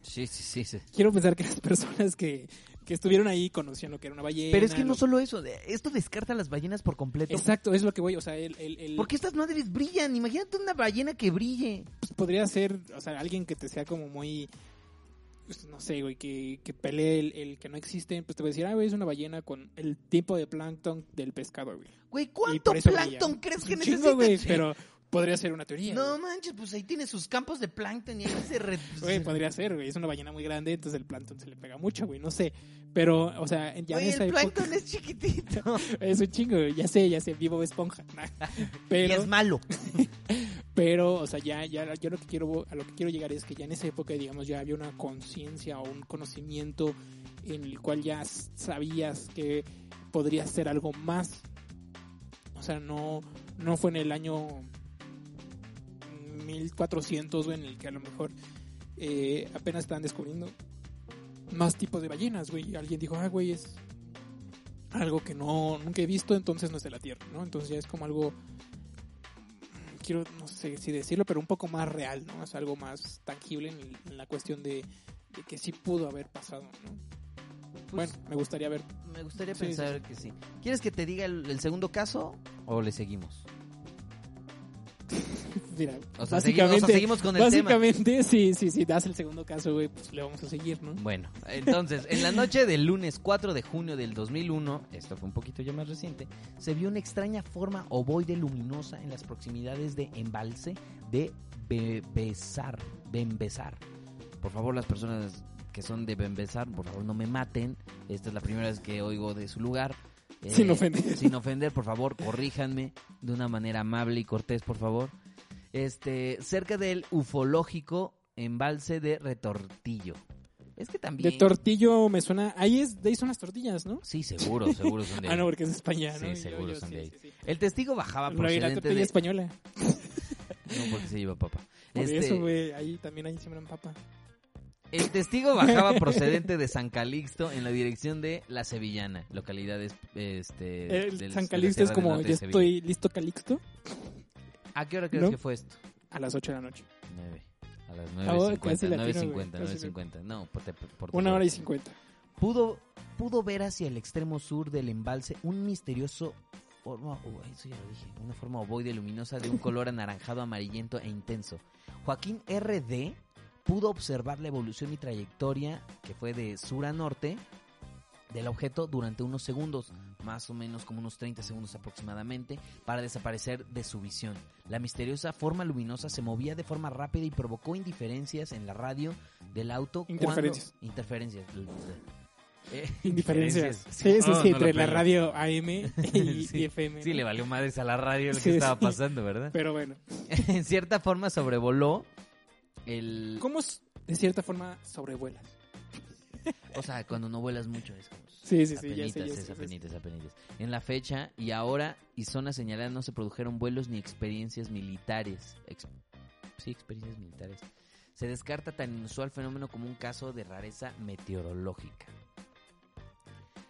Sí, sí, sí, sí. Quiero pensar que las personas que, que estuvieron ahí conocían lo que era una ballena. Pero es que no lo- solo eso, esto descarta a las ballenas por completo. Exacto, es lo que voy, o sea, el, el, el- Porque estas madres brillan. Imagínate una ballena que brille. pues, podría ser, o sea, alguien que te sea como muy, pues, no sé, güey, que, que pelee el, el que no existe, pues te va a decir, ah, güey, es una ballena con el tipo de plancton del pescado, güey. Güey, ¿cuánto plancton brilla. crees Es que un necesita? chingo, güey, pero podría ser una teoría. No güey. manches, pues ahí tiene sus campos de plancton y ahí se... re- Güey, podría ser, güey, es una ballena muy grande, entonces el plancton se le pega mucho, güey, no sé. Pero, o sea, ya Güey, en esa el época plancton es chiquitito. es un chingo, güey, ya sé, ya sé, vivo esponja. Pero, Y es malo. Pero, o sea, ya, ya, yo lo que quiero, a lo que quiero llegar es que ya en esa época, digamos, ya había una conciencia o un conocimiento en el cual ya sabías que podría ser algo más. O sea, no, no fue en el año 1400 güey, en el que a lo mejor eh, apenas estaban descubriendo más tipos de ballenas, güey. Alguien dijo, ah, güey, es algo que no nunca he visto, entonces no es de la Tierra, ¿no? Entonces ya es como algo quiero, no sé si decirlo, pero un poco más real, ¿no? Es algo más tangible en, en la cuestión de, de que sí pudo haber pasado, ¿no? Pues, bueno, me gustaría ver. me gustaría sí, sí, pensar que sí. ¿Quieres que te diga el, el segundo caso o le seguimos? Mira, O sea, seguimos, o sea, seguimos con el tema. básicamente, sí, sí, sí, das el segundo caso, güey, pues le vamos a seguir, ¿no? Bueno, entonces, en la noche del lunes 4 de junio del 2001, esto fue un poquito ya más reciente, se vio una extraña forma ovoide luminosa en las proximidades de embalse de Bembesar. Bembesar. Por favor, las personas que son de Bembesar, por favor, no me maten. Esta es la primera vez que oigo de su lugar. Eh, Sin ofender. Sin ofender, por favor, corríjanme de una manera amable y cortés, por favor. Este, cerca del ufológico embalse de Retortillo. Es que De también. tortillo me suena. Ahí es, de ahí son las tortillas, ¿no? Sí, seguro, seguro son de Ah, ahí. no, porque es España, ¿no? Sí, yo- seguro yo son de ahí. sí, sí. El testigo bajaba y la tortilla de. española. No, porque se lleva papa. Por Este, eso, güey, ahí también ahí siembran papa. El testigo bajaba procedente de San Calixto en la dirección de La Sevillana, localidades este, El del- San Calixto es como, Sevilla. estoy listo Calixto, ¿A qué hora crees ¿No? que fue esto? a las 8 de la noche. 9. A las Oh, 9.50, casi latino, 9.50, güey, casi 9.50. No, por, te- por Una hora y 50. pudo, pudo ver hacia el extremo sur del embalse un misterioso forma, oh, eso ya lo dije, una forma ovoide luminosa de un color anaranjado, amarillento e intenso. Joaquín R.D., pudo observar la evolución y trayectoria que fue de sur a norte del objeto durante unos segundos, más o menos como unos 30 segundos aproximadamente, para desaparecer de su visión. La misteriosa forma luminosa se movía de forma rápida y provocó indiferencias en la radio del auto. cuando- Interferencias. Interferencias. Eh, Indiferencias. indiferencias. Sí, sí, Oh, sí, no entre la radio AM y, Sí, y FM. Sí, le valió madres a la radio lo Sí, que estaba sí. pasando, ¿verdad? Pero bueno, en cierta forma sobrevoló el... ¿cómo s- de cierta forma sobrevuelas? O sea, cuando no vuelas mucho es como... Sí, sí, sí, apenitas, ya es sé, ya sé. apenitas, apenitas. En la fecha y ahora y zona señalada no se produjeron vuelos ni experiencias militares. Ex- sí, experiencias militares. Se descarta tan inusual fenómeno como un caso de rareza meteorológica.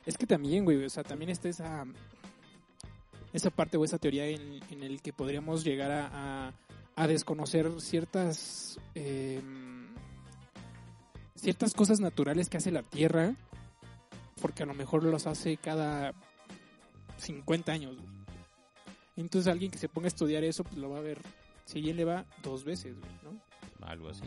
Es que también, güey, o sea, también está esa esa parte o esa teoría en, en el que podríamos llegar a, a- a desconocer ciertas eh, ciertas cosas naturales que hace la Tierra, porque a lo mejor los hace cada 50 años. güey. Entonces alguien que se ponga a estudiar eso, pues lo va a ver, si bien le va, dos veces, güey, ¿no? Algo así.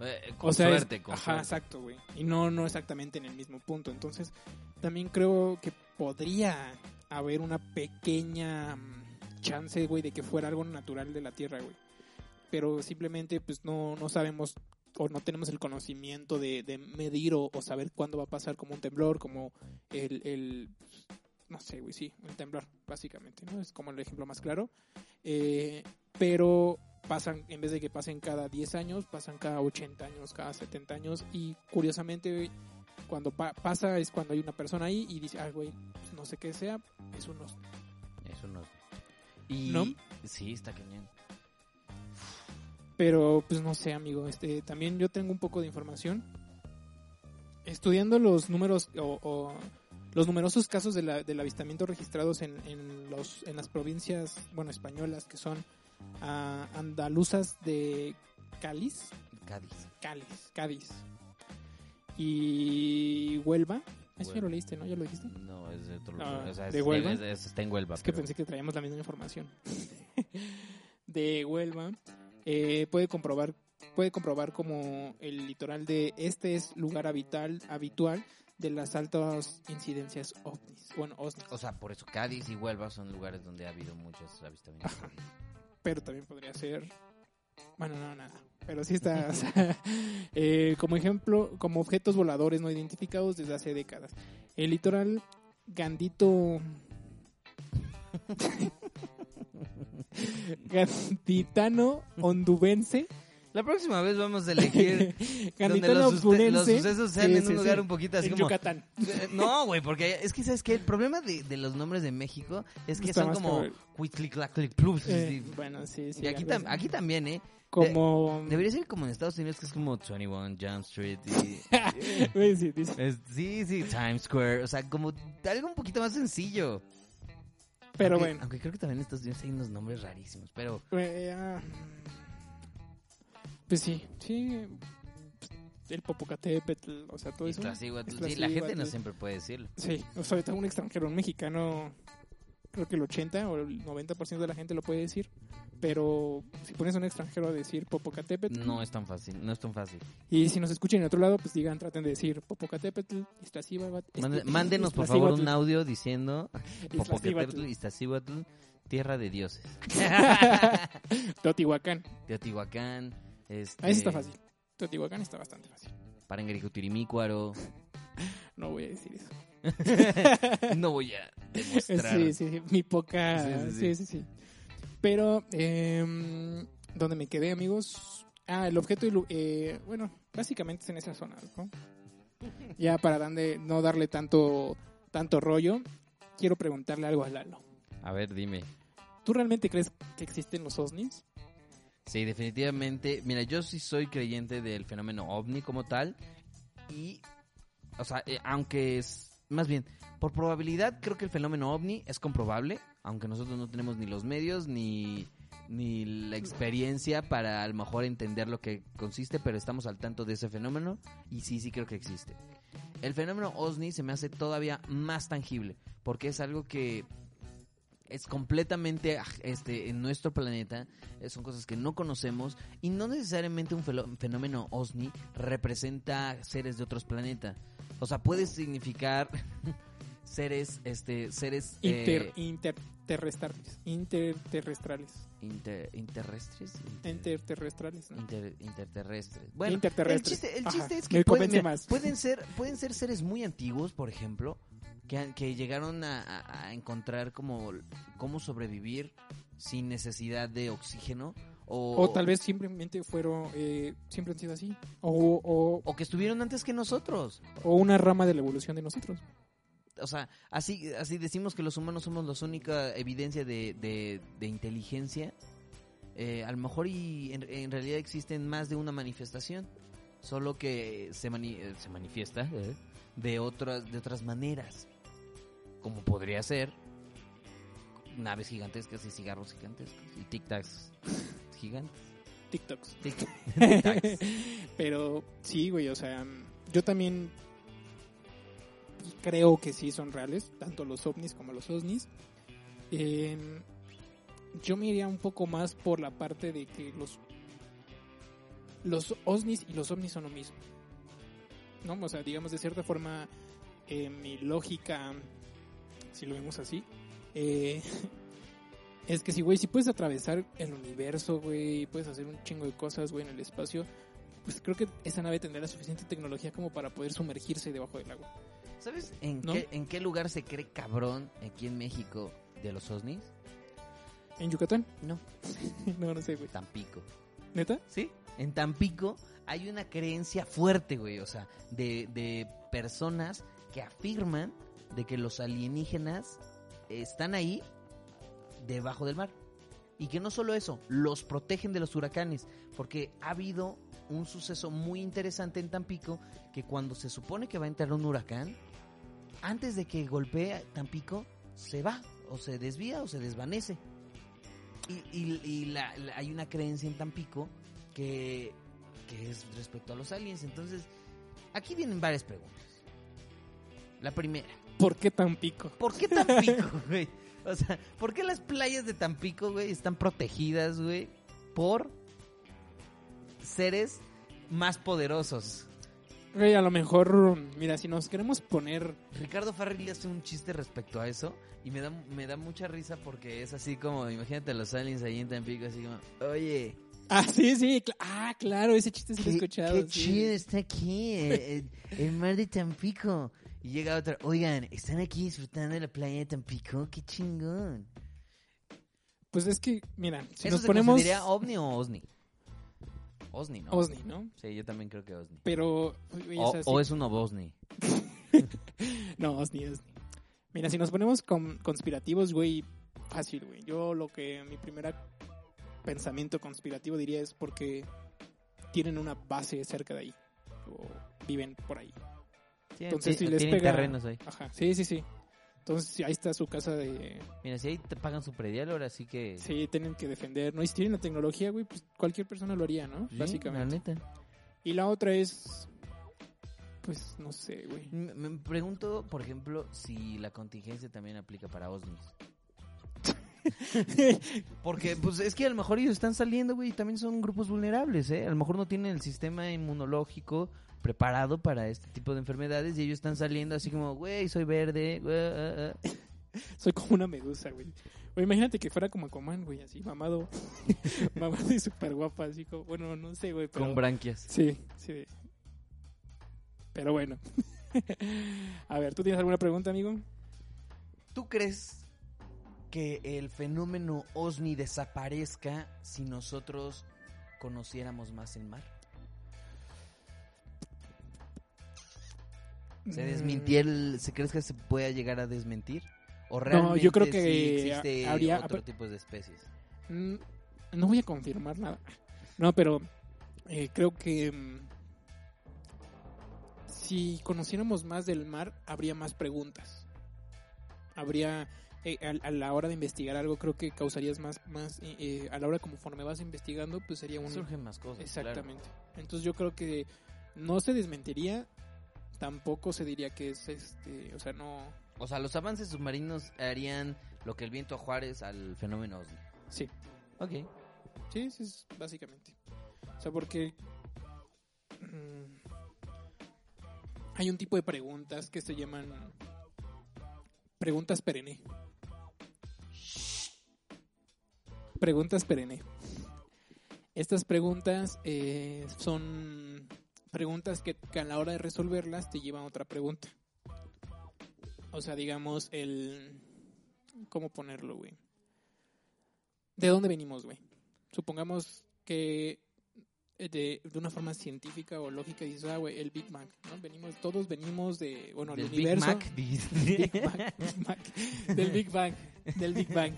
Eh, con o sea, es- suerte, con ajá, suerte. exacto, güey. Y no, no exactamente en el mismo punto. Entonces, también creo que podría haber una pequeña mm, chance, güey, de que fuera algo natural de la Tierra, güey. Pero simplemente, pues, no, no sabemos o no tenemos el conocimiento de, de medir o, o saber cuándo va a pasar como un temblor, como el, el no sé, güey, sí, un temblor, básicamente, ¿no? Es como el ejemplo más claro. Eh, pero pasan, en vez de que pasen cada 10 años, pasan cada 80 años, cada 70 años. Y curiosamente, cuando pa- pasa es cuando hay una persona ahí y dice, ay, güey, pues, no sé qué sea, es un ovni". Eso no. Y... ¿No? Sí, está cañón. Pero, pues no sé, amigo. Este, también yo tengo un poco de información. Estudiando los números o, o los numerosos casos de la- del avistamiento registrados en, en, los, en las provincias, bueno, españolas, que son ah, andaluzas de Cáliz, Cádiz. Cáliz, Cádiz y Huelva. Eso ya lo leíste, ¿no? ¿Ya lo dijiste? No, es de otro Ah, lugar. O sea, ¿de es- Huelva? es- es- está en Huelva. Es que pero- pensé que traíamos la misma información. de Huelva. eh, puede comprobar puede comprobar como el litoral de este es lugar habital, habitual de las altas incidencias ovnis. Bueno, ovnis. O sea, por eso Cádiz y Huelva son lugares donde ha habido muchos avistamientos. Ajá. Pero también podría ser... Bueno, no, nada. Pero sí está... o sea, eh, como ejemplo, como objetos voladores no identificados desde hace décadas. El litoral Gandito... Ganditano hondubense. La próxima vez vamos a elegir donde Ganditano los, los sucesos sean Sí, en un lugar sí. un poquito así en como... Yucatán. Eh, No, güey, porque es que, ¿sabes qué? El problema de, de los nombres de México es que Está son como... Huitliclaclicplus, Eh, bueno, sí, sí. y aquí, tam- aquí también, ¿eh? Como... Debería ser como en Estados Unidos, que es como 21 Jump Street y... Sí, es- sí, sí, Times Square. O sea, como algo un poquito más sencillo. Pero Aunque- bueno. Aunque creo que también en Estados Unidos hay unos nombres rarísimos, pero... Eh, pues sí, sí. El Popocatépetl, o sea, todo eso. Iztaccíhuatl, sí, la gente no siempre puede decirlo. Sí, o sea, ahorita un extranjero, un mexicano, creo que el 80 o el 90% de la gente lo puede decir. Pero si pones a un extranjero a decir Popocatépetl, No es tan fácil, no es tan fácil. y si nos escuchan en otro lado, pues digan, traten de decir Popocatépetl, Iztaccíhuatl. Este, mándenos, por favor, un audio diciendo Popocatépetl, Iztaccíhuatl, tierra de dioses. Teotihuacán. Teotihuacán, este, Ahí está fácil. Teotihuacán está bastante fácil. Parangaricutirimícuaro. No voy a decir eso. no voy a demostrar. Sí, sí, sí, mi poca... Sí, Sí, sí, sí, sí. Pero, eh, ¿dónde me quedé, amigos? Ah, el objeto, ilu- eh, bueno, básicamente es en esa zona, ¿no? Ya para darle- no darle tanto, tanto rollo, quiero preguntarle algo a Lalo. A ver, dime. ¿Tú realmente crees que existen los ovnis? Sí, definitivamente. Mira, yo sí soy creyente del fenómeno ovni como tal. Y, o sea, eh, aunque es, más bien, por probabilidad creo que el fenómeno ovni es comprobable. Aunque nosotros no tenemos ni los medios ni, ni la experiencia para a lo mejor entender lo que consiste, pero estamos al tanto de ese fenómeno. Y sí, sí creo que existe. El fenómeno ovni se me hace todavía más tangible. Porque es algo que es completamente este en nuestro planeta, eh, son cosas que no conocemos y no necesariamente un fenómeno OSNI representa seres de otros planetas. O sea, puede significar seres este seres eh, Inter, interterrestrales. Interterrestrales. inter- interrestres, inter- Interterrestrales. ¿no? inter- interterrestres. Bueno, el Interterrestres. chiste, el chiste es que pueden, mira, más. pueden ser pueden ser seres muy antiguos, por ejemplo, que, que llegaron a, a- a encontrar como cómo sobrevivir sin necesidad de oxígeno o, O tal vez simplemente fueron, eh, siempre han sido así. O, o, o que estuvieron antes que nosotros. o una rama de la evolución de nosotros. O sea, así así decimos que los humanos somos la única evidencia de, de- de inteligencia. Eh, a lo mejor y en, en realidad existen más de una manifestación, solo que se, mani- eh, se manifiesta eh, de otras de otras maneras, como podría ser naves gigantescas y cigarros gigantescos y tic tacs gigantes. TikToks. Tic-tacs. Pero sí, güey, o sea, yo también creo que sí son reales, tanto los ovnis como los osnis. Eh, yo me iría un poco más por la parte de que los los osnis y los ovnis son lo mismo. ¿No? O sea, digamos de cierta forma, eh, mi lógica, si lo vemos así, eh, es que si, güey, si puedes atravesar el universo, güey, puedes hacer un chingo de cosas, güey, en el espacio, pues creo que esa nave tendrá la suficiente tecnología como para poder sumergirse debajo del agua. ¿Sabes en, ¿No? qué, en qué lugar se cree cabrón aquí en México de los OSNIs? ¿En Yucatán? No, no, no sé, güey. Tampico. ¿Neta? ¿Sí? En Tampico hay una creencia fuerte, güey, o sea, de, de personas que afirman de que los alienígenas están ahí debajo del mar. Y que no solo eso, los protegen de los huracanes, porque ha habido un suceso muy interesante en Tampico, que cuando se supone que va a entrar un huracán, antes de que golpee Tampico, se va, o se desvía, o se desvanece. Y, y- y la- la- hay una creencia en Tampico que, que es respecto a los aliens. Entonces, aquí vienen varias preguntas. La primera, ¿Por qué tan pico? ¿por qué Tampico, güey? O sea, ¿por qué las playas de Tampico, güey, están protegidas, güey, por seres más poderosos? Güey, a lo mejor, mira, si nos queremos poner... Ricardo Farrell hace un chiste respecto a eso y me da, me da mucha risa porque es así como, imagínate los aliens ahí en Tampico, así como, oye, Ah, sí, sí. cl- ah, claro, ese chiste sí lo he escuchado. qué sí. chido está aquí, eh, eh, el, mar de Tampico. Y llega otro, oigan, ¿están aquí disfrutando de la playa de Tampico? ¡Qué chingón! Pues es que, mira, si ¿Eso nos se ponemos... consideraría ovni o osni? Osni, ¿no? Osni, ¿no? Sí, yo también creo que osni. Pero... O, o sea, sí- o es un obosni. No, Osni, Osni. Mira, si nos ponemos con, conspirativos, güey, fácil, güey. Yo lo que mi primer pensamiento conspirativo diría es porque tienen una base cerca de ahí. O viven por ahí. Entonces, si les tienen pega- terrenos ahí. Ajá, sí, sí, sí. Entonces, ahí está su casa de... Mira, si ahí te pagan su predial, ahora sí que... Sí, tienen que defender, ¿no? Y si tienen la tecnología, güey, pues cualquier persona lo haría, ¿no? Sí, Básicamente. La neta. Y la otra es... Pues, no sé, güey. Me, me pregunto, por ejemplo, si la contingencia también aplica para osnis. Porque, pues, es que a lo mejor ellos están saliendo, güey, y también son grupos vulnerables, ¿eh? A lo mejor no tienen el sistema inmunológico preparado para este tipo de enfermedades y ellos están saliendo así como, güey, soy verde, güey, ah, ah". Soy como una medusa, güey. O imagínate que fuera como Aquaman, güey, así, mamado. mamado y súper guapa, así como... Bueno, no sé, güey, pero... con branquias. Sí, sí. Pero bueno. A ver, ¿tú tienes alguna pregunta, amigo? ¿Tú crees que el fenómeno OSNI desaparezca si nosotros conociéramos más el mar? ¿Se Mm, desmintió el, ¿Se crees que se pueda llegar a desmentir? ¿O No, realmente yo creo que sí existe habría- otro tipo de especies? Mm, No voy a confirmar nada. No, pero eh, creo que mm, si conociéramos más del mar, habría más preguntas. Habría, eh, a, a la hora de investigar algo, creo que causarías más, más eh, eh, a la hora conforme vas investigando, pues sería un... Surgen más cosas. Exactamente. Entonces yo creo que no se desmentiría, tampoco se diría que es este, o sea, no... O sea, los avances submarinos harían lo que el viento a Juárez al fenómeno OVNI. Sí, Ok. sí, sí, es básicamente. O sea, porque mm, hay un tipo de preguntas que se llaman preguntas perenne. Preguntas perenne. Estas preguntas eh, son preguntas que, que a la hora de resolverlas te llevan a otra pregunta. O sea, digamos, el... ¿Cómo ponerlo, güey? ¿De dónde venimos, güey? Supongamos que eh, de, de una forma científica o lógica dices, ah, güey, el Big Bang, ¿no? Venimos, todos venimos de, bueno, el Del Big universo. Mac. Big Bang, del Big Bang, del Big Bang.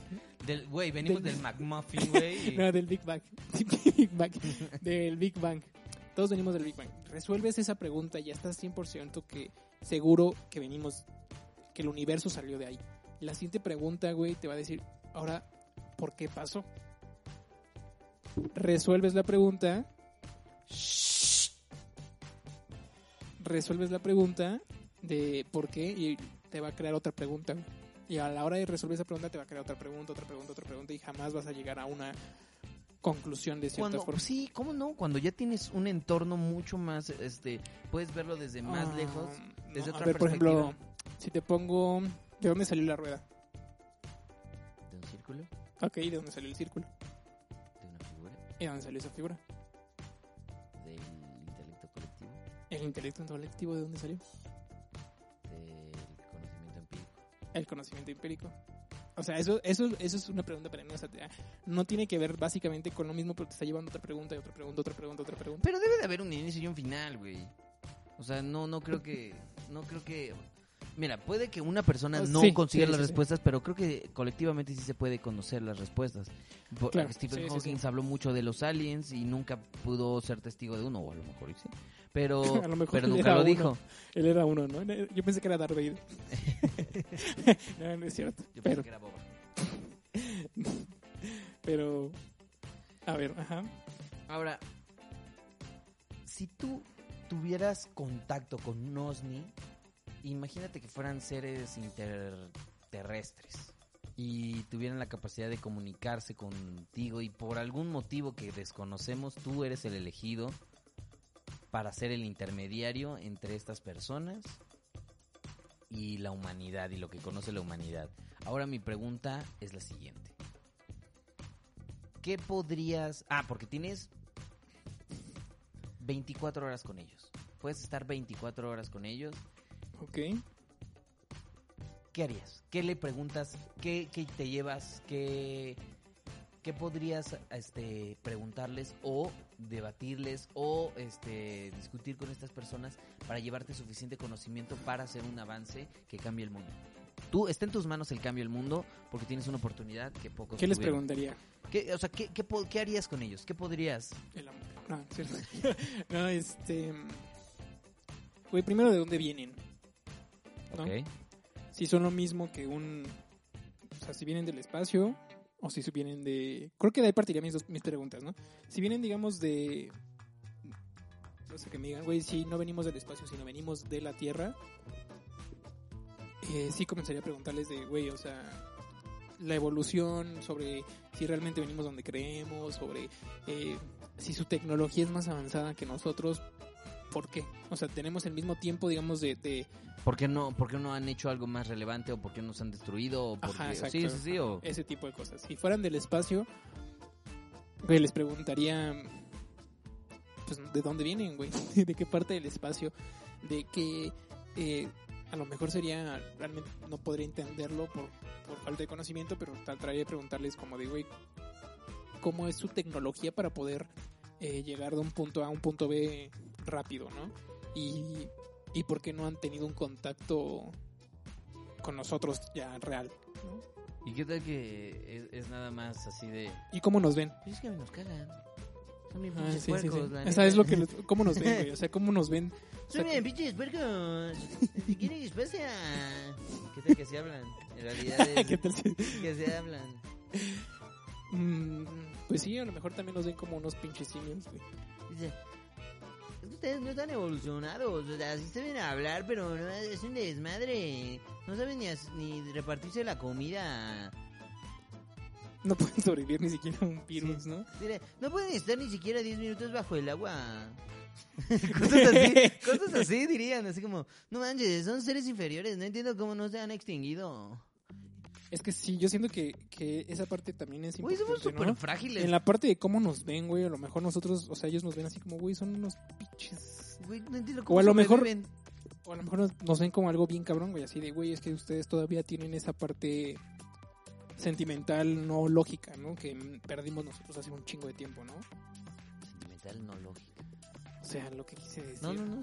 Del, güey, venimos Del- del McMuffin, güey. y- No, del Big Bang. Big Bang. Del Big Bang. Todos venimos del Big Bang. Resuelves esa pregunta y ya estás 100% que seguro que venimos, que el universo salió de ahí. La siguiente pregunta, güey, te va a decir, ahora, ¿por qué pasó? Resuelves la pregunta. Resuelves la pregunta de por qué y te va a crear otra pregunta. güey. Y a la hora de resolver esa pregunta te va a crear otra pregunta, otra pregunta, otra pregunta y jamás vas a llegar a una conclusión de cierta Cuando, forma. sí, ¿cómo no? Cuando ya tienes un entorno mucho más, este, puedes verlo desde más Ah, lejos, desde no, otra a ver, por ejemplo, si te pongo... ¿De dónde salió la rueda? de un círculo, Ok, ¿de dónde salió el círculo? de una figura, ¿Y de dónde salió esa figura? del intelecto colectivo, ¿El intelecto colectivo de dónde salió? El conocimiento empírico. O sea, eso, eso, eso es una pregunta para mí. O sea, no tiene que ver básicamente con lo mismo, pero te está llevando otra pregunta y otra pregunta, otra pregunta, otra pregunta. Pero debe de haber un inicio y un final, güey. O sea, no, no creo que, no creo que, mira, puede que una persona Oh, no sí, consiga sí, las sí, respuestas, pero creo que colectivamente sí se puede conocer las respuestas. Claro, Stephen Hawking habló mucho de los aliens y nunca pudo ser testigo de uno, o a lo mejor sí. Pero, A lo mejor pero nunca lo uno. dijo. Él era uno, ¿no? Yo pensé que era Darth Vader. no, no es cierto. Yo Pero, pensé que era Boba. pero, a ver, ajá. Ahora, si tú tuvieras contacto con un OSNI, imagínate que fueran seres interterrestres y tuvieran la capacidad de comunicarse contigo y por algún motivo que desconocemos, tú eres el elegido para ser el intermediario entre estas personas y la humanidad y lo que conoce la humanidad. Ahora mi pregunta es la siguiente. ¿Qué podrías... Ah, porque tienes 24 horas con ellos. Puedes estar 24 horas con ellos. Ok. ¿Qué harías? ¿Qué le preguntas? ¿Qué, qué te llevas? ¿Qué, qué podrías este, preguntarles o debatirles o este, discutir con estas personas para llevarte suficiente conocimiento para hacer un avance que cambie el mundo? Tú, está en tus manos el cambio del mundo porque tienes una oportunidad que pocos ¿Qué les tuvieron. preguntaría? ¿Qué, o sea, ¿qué, qué, harías con ellos? ¿Qué podrías? El amor. No, es cierto. no, este. Güey, primero, ¿de dónde vienen? ¿No? Ok. Si son lo mismo que un. O sea, si vienen del espacio o si vienen de. Creo que de ahí partiría mis, dos- mis preguntas, ¿no? Si vienen, digamos, de. No sé que me digan, güey, si no venimos del espacio, sino venimos de la Tierra. eh, sí comenzaría a preguntarles de, güey, o sea, la evolución, sobre si realmente venimos donde creemos, sobre eh, si su tecnología es más avanzada que nosotros, ¿por qué? O sea, tenemos el mismo tiempo, digamos, de, de ¿Por qué no, por qué no han hecho algo más relevante o por qué nos han destruido? O porque, Ajá, exacto. Sí, sí, sí. O, ese tipo de cosas. Si fueran del espacio, les preguntaría, pues, ¿de dónde vienen, güey? ¿De qué parte del espacio? De qué, eh, a lo mejor sería, realmente no podría entenderlo por, por falta de conocimiento, pero trataría de preguntarles como güey, ¿cómo es su tecnología para poder eh, llegar de un punto A a un punto B rápido, ¿no? Y, y por qué no han tenido un contacto con nosotros ya real, ¿no? ¿Y qué tal que es, es nada más así de... ¿Y cómo nos ven? "Pues es que nos cagan. Son bien Ah, pinches sí, sí, sí. puercos, la O neta". sea, es lo que les- cómo nos ven, güey. O sea, cómo nos ven. O sea, Son bien pinches puercos. Si quieren espacia. ¿Qué tal que se hablan? En realidad es ¿qué tal si- que se hablan. Mm, pues sí, a lo mejor también nos ven como unos pinches simios, güey. Ustedes no están evolucionados. O sea, sí saben hablar, pero no es un desmadre. No saben ni, as- ni repartirse la comida. No pueden sobrevivir ni siquiera a un virus, ¿no? No pueden estar ni siquiera 10 minutos bajo el agua. cosas así, cosas así dirían, así como, no manches, son seres inferiores, no entiendo cómo no se han extinguido. Es que sí, yo siento que, que esa parte también es Güey, importante, somos ¿no? súper frágiles. En la parte de cómo nos ven, güey, a lo mejor nosotros, o sea, ellos nos ven así como, güey, son unos pinches... Güey, no entiendo O cómo a lo mejor- sobreviven. O a lo mejor nos, nos ven como algo bien cabrón, güey, así de, güey, es que ustedes todavía tienen esa parte sentimental, no lógica, ¿no? Que perdimos nosotros hace un chingo de tiempo, ¿no? Sentimental, no lógica. O sea, lo que quise decir. No, no, no.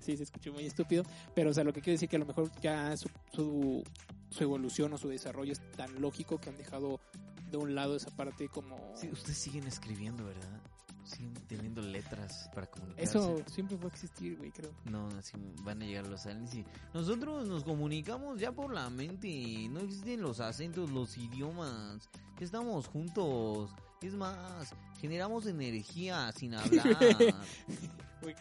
sí, se escuchó muy estúpido, pero o sea, lo que quiere decir que a lo mejor ya su, su, su evolución o su desarrollo es tan lógico que han dejado de un lado esa parte como... Sí, ustedes siguen escribiendo, ¿verdad? Siguen teniendo letras para comunicarse. Eso siempre va a existir, güey, creo. No, así van a llegar los aliens y nosotros nos comunicamos ya por la mente. No existen los acentos, los idiomas. Ya estamos juntos. Es más, generamos energía sin hablar. Güey,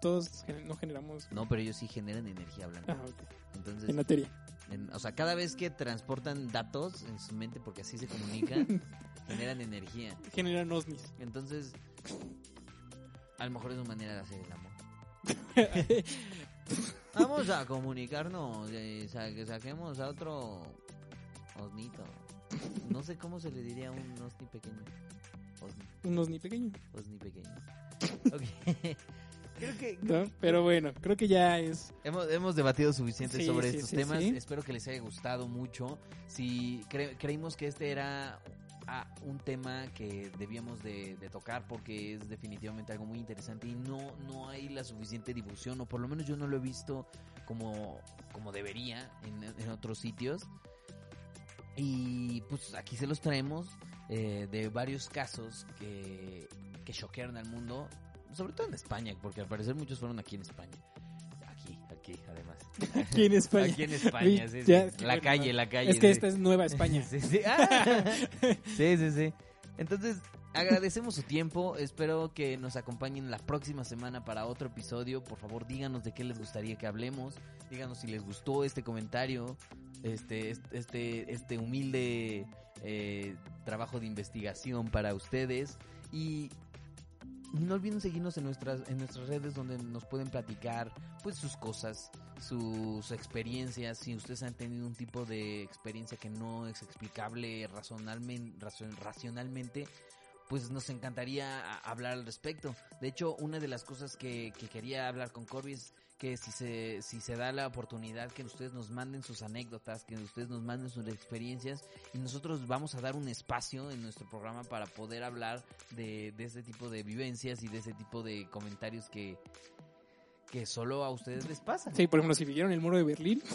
todos no generamos... No, pero ellos sí generan energía hablando. Ah, ok. Entonces, En materia. En- o sea, cada vez que transportan datos en su mente, porque así se comunican, generan energía. Generan osnis. Entonces, a lo mejor es una manera de hacer el amor. Vamos a comunicarnos, eh, sa- que saquemos a otro osnito. No sé cómo se le diría a un osni pequeño. Osni, Un osni pequeño. osni pequeño. Ok. Creo que ¿no? Pero bueno, creo que ya es... hemos, hemos debatido suficiente Sí, sobre sí, estos sí, temas. sí. Espero que les haya gustado mucho. Si cre- creímos que este era ah, un tema que debíamos de, de tocar porque es definitivamente algo muy interesante y no, no hay la suficiente difusión, o por lo menos yo no lo he visto como, como debería en, en otros sitios. Y pues aquí se los traemos eh, de varios casos que, que choquearon al mundo, sobre todo en España, porque al parecer muchos fueron aquí en España. Aquí, aquí, además. Aquí en España. Aquí en España, sí, sí. La calle, la calle. Es que sí. esta es Nueva España. Sí, sí. Ah. sí, sí, sí. Entonces, agradecemos su tiempo. Espero que nos acompañen la próxima semana para otro episodio. Por favor, díganos de qué les gustaría que hablemos. Díganos si les gustó este comentario, este, este, este humilde eh, trabajo de investigación para ustedes. Y no olviden seguirnos en nuestras, en nuestras redes donde nos pueden platicar pues sus cosas, sus experiencias, si ustedes han tenido un tipo de experiencia que no es explicable razonalmente, racionalmente, pues nos encantaría hablar al respecto. De hecho, una de las cosas que, que quería hablar con Corby es que si se, si se da la oportunidad que ustedes nos manden sus anécdotas, que ustedes nos manden sus experiencias y nosotros vamos a dar un espacio en nuestro programa para poder hablar de, de este tipo de vivencias y de ese tipo de comentarios que, que solo a ustedes les pasa. Sí, por ejemplo, si vivieron el muro de Berlín.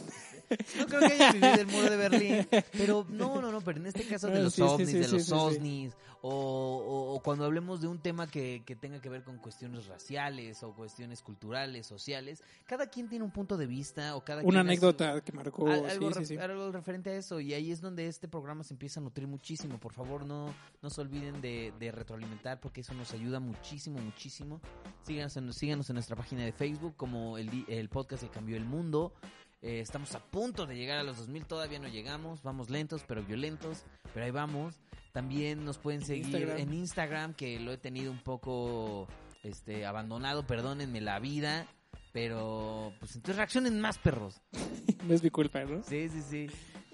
No creo que hayan vivido el muro de Berlín, pero no, no, no, pero en este caso de Ah, los sí, ovnis, sí, de sí, los sí, sí. OSNIs, o, o- o cuando hablemos de un tema que, que tenga que ver con cuestiones raciales o cuestiones culturales, sociales, cada quien tiene un punto de vista o cada Una quien hace- anécdota que marcó. al- algo, sí, sí, ref- sí. algo referente a eso y ahí es donde este programa se empieza a nutrir muchísimo por favor no no se olviden de, de retroalimentar porque eso nos ayuda muchísimo muchísimo síganos en, síganos en nuestra página de Facebook como el, podcast que cambió el mundo Eh, estamos a punto de llegar a los 2000 todavía no llegamos vamos lentos pero violentos pero ahí vamos también nos pueden seguir Instagram. en Instagram que lo he tenido un poco este abandonado perdónenme la vida pero pues entonces reaccionen más perros No es mi culpa, ¿no? Sí, sí, sí.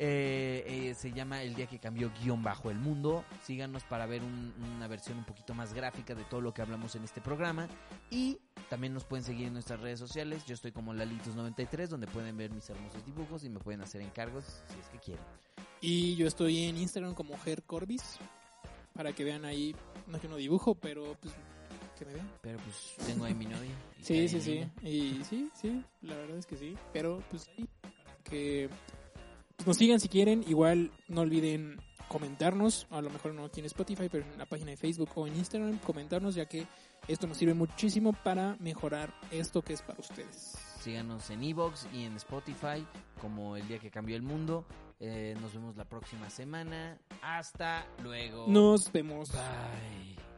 Eh, eh, se llama El día que cambió guion bajo el mundo. Síganos para ver un- una versión un poquito más gráfica de todo lo que hablamos en este programa. Y también nos pueden seguir en nuestras redes sociales. Yo estoy como Lalitos93, donde pueden ver mis hermosos dibujos y me pueden hacer encargos si es que quieren. Y yo estoy en Instagram como Ger Corbis. Para que vean ahí, no es que no dibujo, pero pues que me vean. Pero pues tengo ahí mi novia. Sí, sí, sí. Y sí, sí, la verdad es que sí. Pero pues ahí, que pues, nos sigan si quieren. Igual no olviden comentarnos, a lo mejor no aquí en Spotify, pero en la página de Facebook o en Instagram, comentarnos, ya que esto nos sirve muchísimo para mejorar esto que es para ustedes. Síganos en Evox y en Spotify como El día que cambió el mundo. Eh, nos vemos la próxima semana. Hasta luego. Nos vemos. Bye.